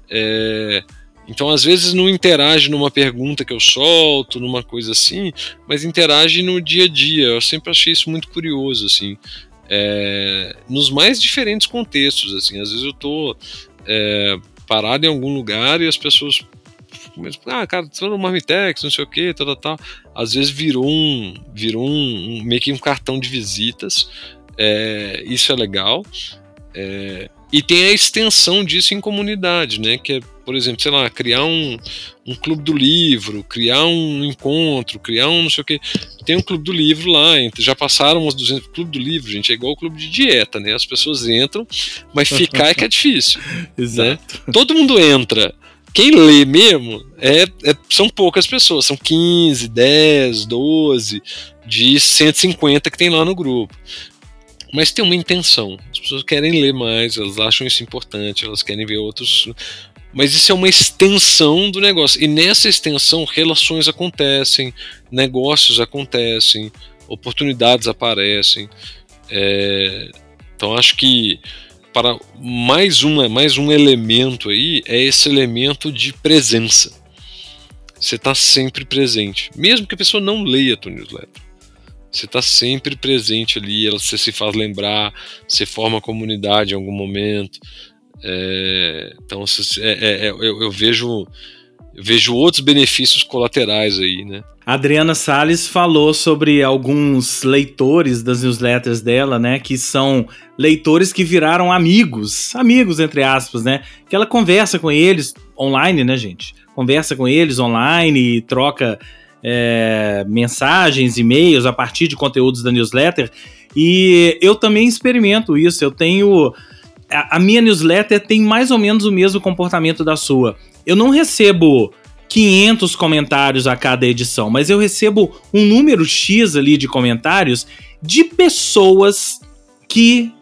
É, então, às vezes, não interage numa pergunta que eu solto, numa coisa assim, mas interage no dia a dia. Eu sempre achei isso muito curioso, assim é, nos mais diferentes contextos. Assim, às vezes eu tô é, parado em algum lugar e as pessoas ah, cara, tô no Marmitex, não sei o que, tal, tal, tal. Às vezes virou um, virou um, um meio que um cartão de visitas. É, isso é legal. É, e tem a extensão disso em comunidade, né? Que é, por exemplo, sei lá, criar um, um clube do livro, criar um encontro, criar um não sei o que. Tem um clube do livro lá, já passaram uns 200. Clube do livro, gente, é igual o clube de dieta, né? As pessoas entram, mas ficar é que é difícil. <laughs> Né? Exato. Né? Todo mundo entra. Quem lê mesmo é, é, são poucas pessoas, são 15, 10, 12 de 150 que tem lá no grupo mas tem uma intenção. As pessoas querem ler mais, elas acham isso importante, elas querem ver outros. Mas isso é uma extensão do negócio. E nessa extensão, relações acontecem, negócios acontecem, oportunidades aparecem. É... Então acho que para mais uma, mais um elemento aí é esse elemento de presença. Você está sempre presente, mesmo que a pessoa não leia a tua newsletter. Você está sempre presente ali, você se faz lembrar, você forma comunidade em algum momento. É, então é, é, é, eu, eu, vejo vejo outros benefícios colaterais aí, né? A Adriana Salles falou sobre alguns leitores das newsletters dela, né? Que são leitores que viraram amigos, amigos entre aspas, né? Que ela conversa com eles online, né, gente? Conversa com eles online, troca é, mensagens, e-mails a partir de conteúdos da newsletter. E eu também experimento isso. Eu tenho. A, a minha newsletter tem mais ou menos o mesmo comportamento da sua. Eu não recebo 500 comentários a cada edição, mas eu recebo um número X ali de comentários de pessoas que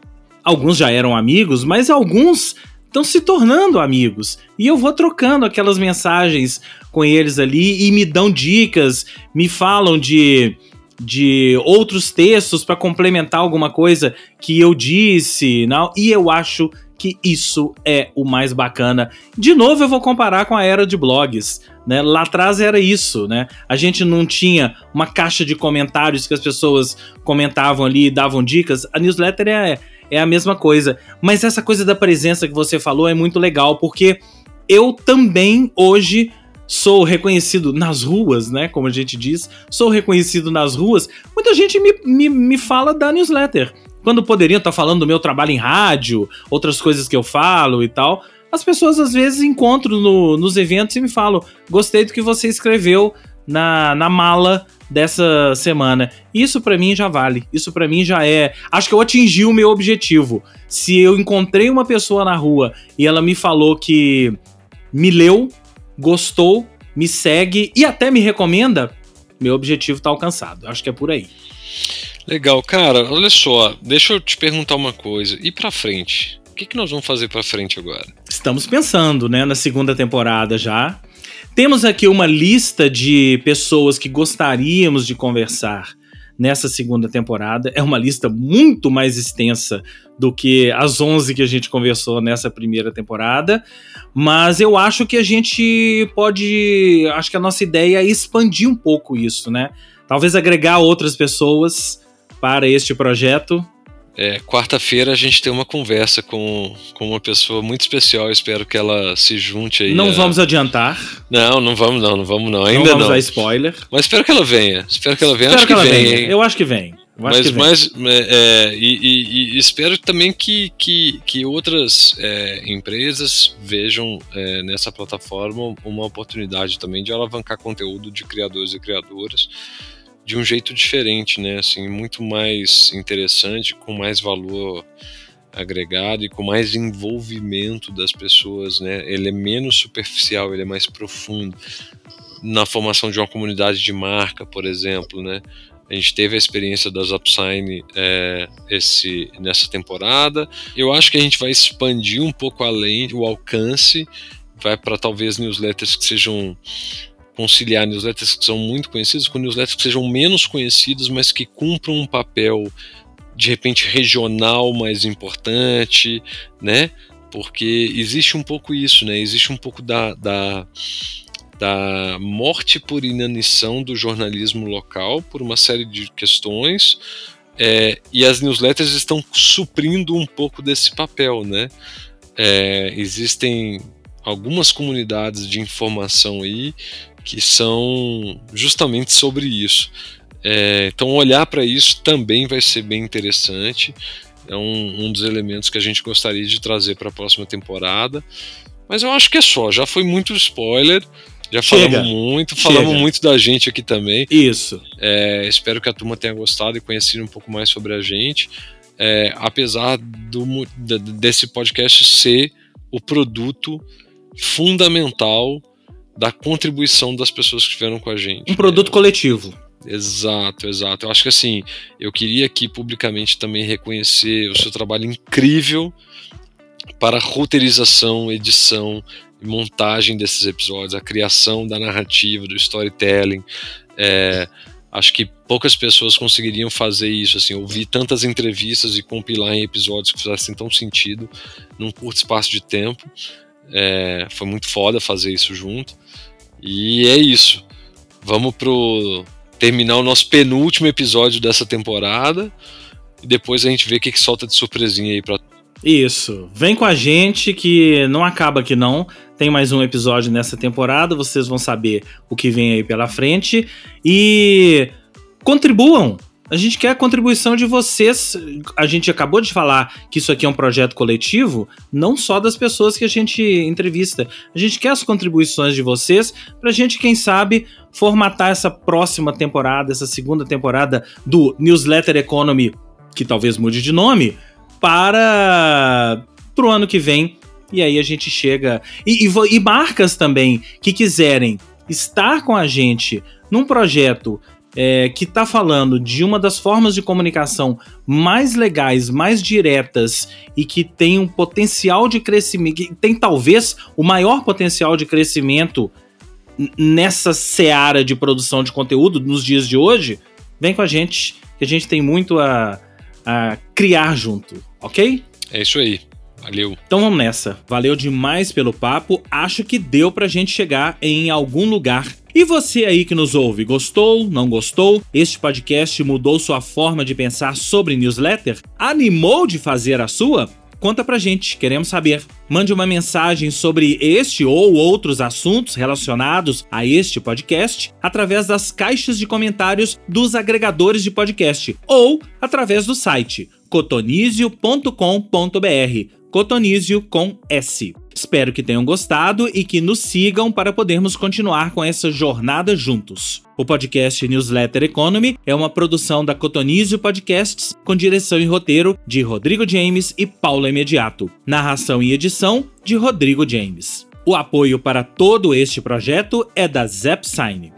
alguns já eram amigos, mas alguns estão se tornando amigos. E eu vou trocando aquelas mensagens com eles ali e me dão dicas, me falam de de outros textos para complementar alguma coisa que eu disse, não? E eu acho que isso é o mais bacana. De novo, eu vou comparar com a era de blogs. Né? Lá atrás era isso, né? A gente não tinha uma caixa de comentários que as pessoas comentavam ali e davam dicas. A newsletter é, é a mesma coisa. Mas essa coisa da presença que você falou é muito legal, porque eu também hoje sou reconhecido nas ruas, né? Como a gente diz, sou reconhecido nas ruas. Muita gente me, me, me fala da newsletter. Quando poderiam estar tá falando do meu trabalho em rádio, outras coisas que eu falo e tal. As pessoas às vezes encontram no, nos eventos e me falam: gostei do que você escreveu na, na mala dessa semana. Isso para mim já vale. Isso para mim já é. Acho que eu atingi o meu objetivo. Se eu encontrei uma pessoa na rua e ela me falou que me leu, gostou, me segue e até me recomenda, meu objetivo está alcançado. Acho que é por aí. Legal, cara. Olha só, deixa eu te perguntar uma coisa. E para frente? O que, que nós vamos fazer para frente agora? Estamos pensando, né, na segunda temporada já. Temos aqui uma lista de pessoas que gostaríamos de conversar nessa segunda temporada. É uma lista muito mais extensa do que as 11 que a gente conversou nessa primeira temporada, mas eu acho que a gente pode, acho que a nossa ideia é expandir um pouco isso, né? Talvez agregar outras pessoas para este projeto é, Quarta-feira a gente tem uma conversa com, com uma pessoa muito especial. Espero que ela se junte aí. Não a... vamos adiantar. Não, não vamos não, não vamos não. Ainda não. Vamos não. dar spoiler. Mas espero que ela venha. Espero que ela venha. Espero acho que, que, ela vem. venha. Eu acho que vem. Eu mas, mas é, é, e, e, e, espero também que, que, que outras é, empresas vejam é, nessa plataforma uma oportunidade também de alavancar conteúdo de criadores e criadoras de um jeito diferente, né? Assim, muito mais interessante, com mais valor agregado e com mais envolvimento das pessoas, né? Ele é menos superficial, ele é mais profundo. Na formação de uma comunidade de marca, por exemplo, né? A gente teve a experiência das Upsign é, esse, nessa temporada. Eu acho que a gente vai expandir um pouco além o alcance, vai para talvez newsletters que sejam conciliar newsletters que são muito conhecidas com newsletters que sejam menos conhecidas, mas que cumpram um papel de repente regional mais importante, né? Porque existe um pouco isso, né? Existe um pouco da, da, da morte por inanição do jornalismo local por uma série de questões. É, e as newsletters estão suprindo um pouco desse papel, né? É, existem algumas comunidades de informação aí que são justamente sobre isso. É, então, olhar para isso também vai ser bem interessante. É um, um, dos elementos que a gente gostaria de trazer para a próxima temporada. Mas eu acho que é só, já foi muito spoiler. Já Chega. falamos muito, falamos Chega. muito da gente aqui também. Isso. É, espero que a turma tenha gostado e conhecido um pouco mais sobre a gente. É, apesar do, desse podcast ser o produto fundamental da contribuição das pessoas que estiveram com a gente. Um produto coletivo. Exato, exato. Eu acho que assim, eu queria aqui publicamente também reconhecer o seu trabalho incrível para a roteirização, edição e montagem desses episódios, a criação da narrativa, do storytelling. É, acho que poucas pessoas conseguiriam fazer isso, assim, ouvir tantas entrevistas e compilar em episódios que fizessem tão sentido num curto espaço de tempo. É, foi muito foda fazer isso junto. E é isso. Vamos pro terminar o nosso penúltimo episódio dessa temporada e depois a gente vê o que, que solta de surpresinha aí pra. Isso. Vem com a gente que não acaba aqui não. Tem mais um episódio nessa temporada, vocês vão saber o que vem aí pela frente e contribuam A gente quer a contribuição de vocês. A gente acabou de falar que isso aqui é um projeto coletivo, não só das pessoas que a gente entrevista. A gente quer as contribuições de vocês pra gente, quem sabe, formatar essa próxima temporada, essa segunda temporada do Newsletter Economy, que talvez mude de nome, para pro ano que vem. E aí a gente chega. E, e, e marcas também que quiserem estar com a gente num projeto é, que está falando de uma das formas de comunicação mais legais, mais diretas e que tem um potencial de crescimento, que tem talvez o maior potencial de crescimento nessa seara de produção de conteúdo nos dias de hoje, vem com a gente, que a gente tem muito a, a criar junto, ok? É isso aí. Valeu. Então vamos nessa. Valeu demais pelo papo. Acho que deu pra gente chegar em algum lugar. E você aí que nos ouve, gostou? Não gostou? Este podcast mudou sua forma de pensar sobre newsletter? Animou de fazer a sua? Conta pra gente, queremos saber. Mande uma mensagem sobre este ou outros assuntos relacionados a este podcast através das caixas de comentários dos agregadores de podcast ou através do site cotonizio.com.br Cotonizio com S. Espero que tenham gostado e que nos sigam para podermos continuar com essa jornada juntos. O podcast Newsletter Economy é uma produção da Cotonizio Podcasts, com direção e roteiro de Rodrigo James e Paula Imediato. Narração e edição de Rodrigo James. O apoio para todo este projeto é da Zepsign.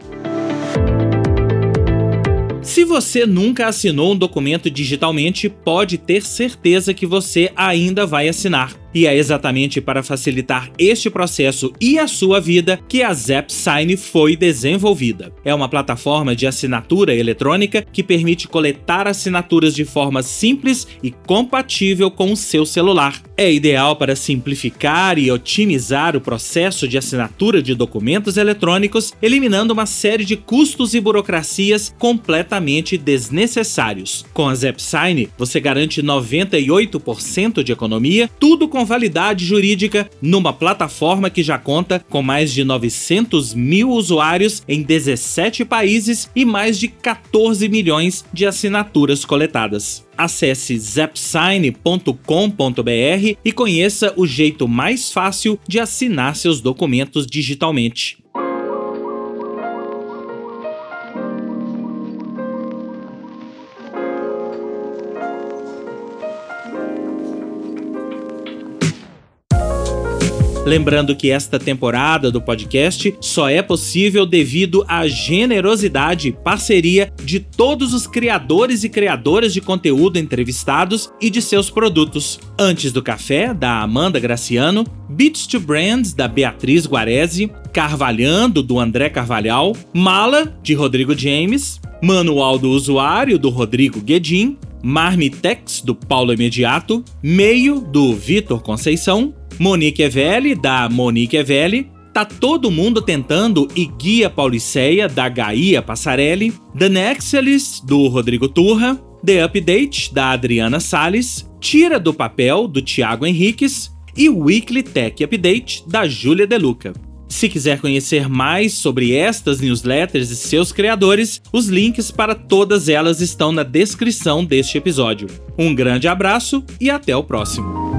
Se você nunca assinou um documento digitalmente, pode ter certeza que você ainda vai assinar. E é exatamente para facilitar este processo e a sua vida que a ZapSign foi desenvolvida. É uma plataforma de assinatura eletrônica que permite coletar assinaturas de forma simples e compatível com o seu celular. É ideal para simplificar e otimizar o processo de assinatura de documentos eletrônicos, eliminando uma série de custos e burocracias completamente desnecessários. Com a ZapSign, você garante 98% de economia, tudo com com validade jurídica numa plataforma que já conta com mais de 900 mil usuários em 17 países e mais de 14 milhões de assinaturas coletadas. Acesse zapsign.com.br e conheça o jeito mais fácil de assinar seus documentos digitalmente. Lembrando que esta temporada do podcast só é possível devido à generosidade e parceria de todos os criadores e criadoras de conteúdo entrevistados e de seus produtos. Antes do Café, da Amanda Graciano, Beats to Brands, da Beatriz Guarese, Carvalhando, do André Carvalhal, Mala, de Rodrigo James, Manual do Usuário, do Rodrigo Guedin, Marmitex, do Paulo Imediato, Meio, do Vitor Conceição, Monique Evelli, da Monique Evelli, Tá Todo Mundo Tentando e Guia Pauliceia, da Gaia Passarelli, The Nexalis, do Rodrigo Turra, The Update, da Adriana Sales, Tira do Papel, do Tiago Henriques e Weekly Tech Update, da Júlia Deluca. Se quiser conhecer mais sobre estas newsletters e seus criadores, os links para todas elas estão na descrição deste episódio. Um grande abraço e até o próximo.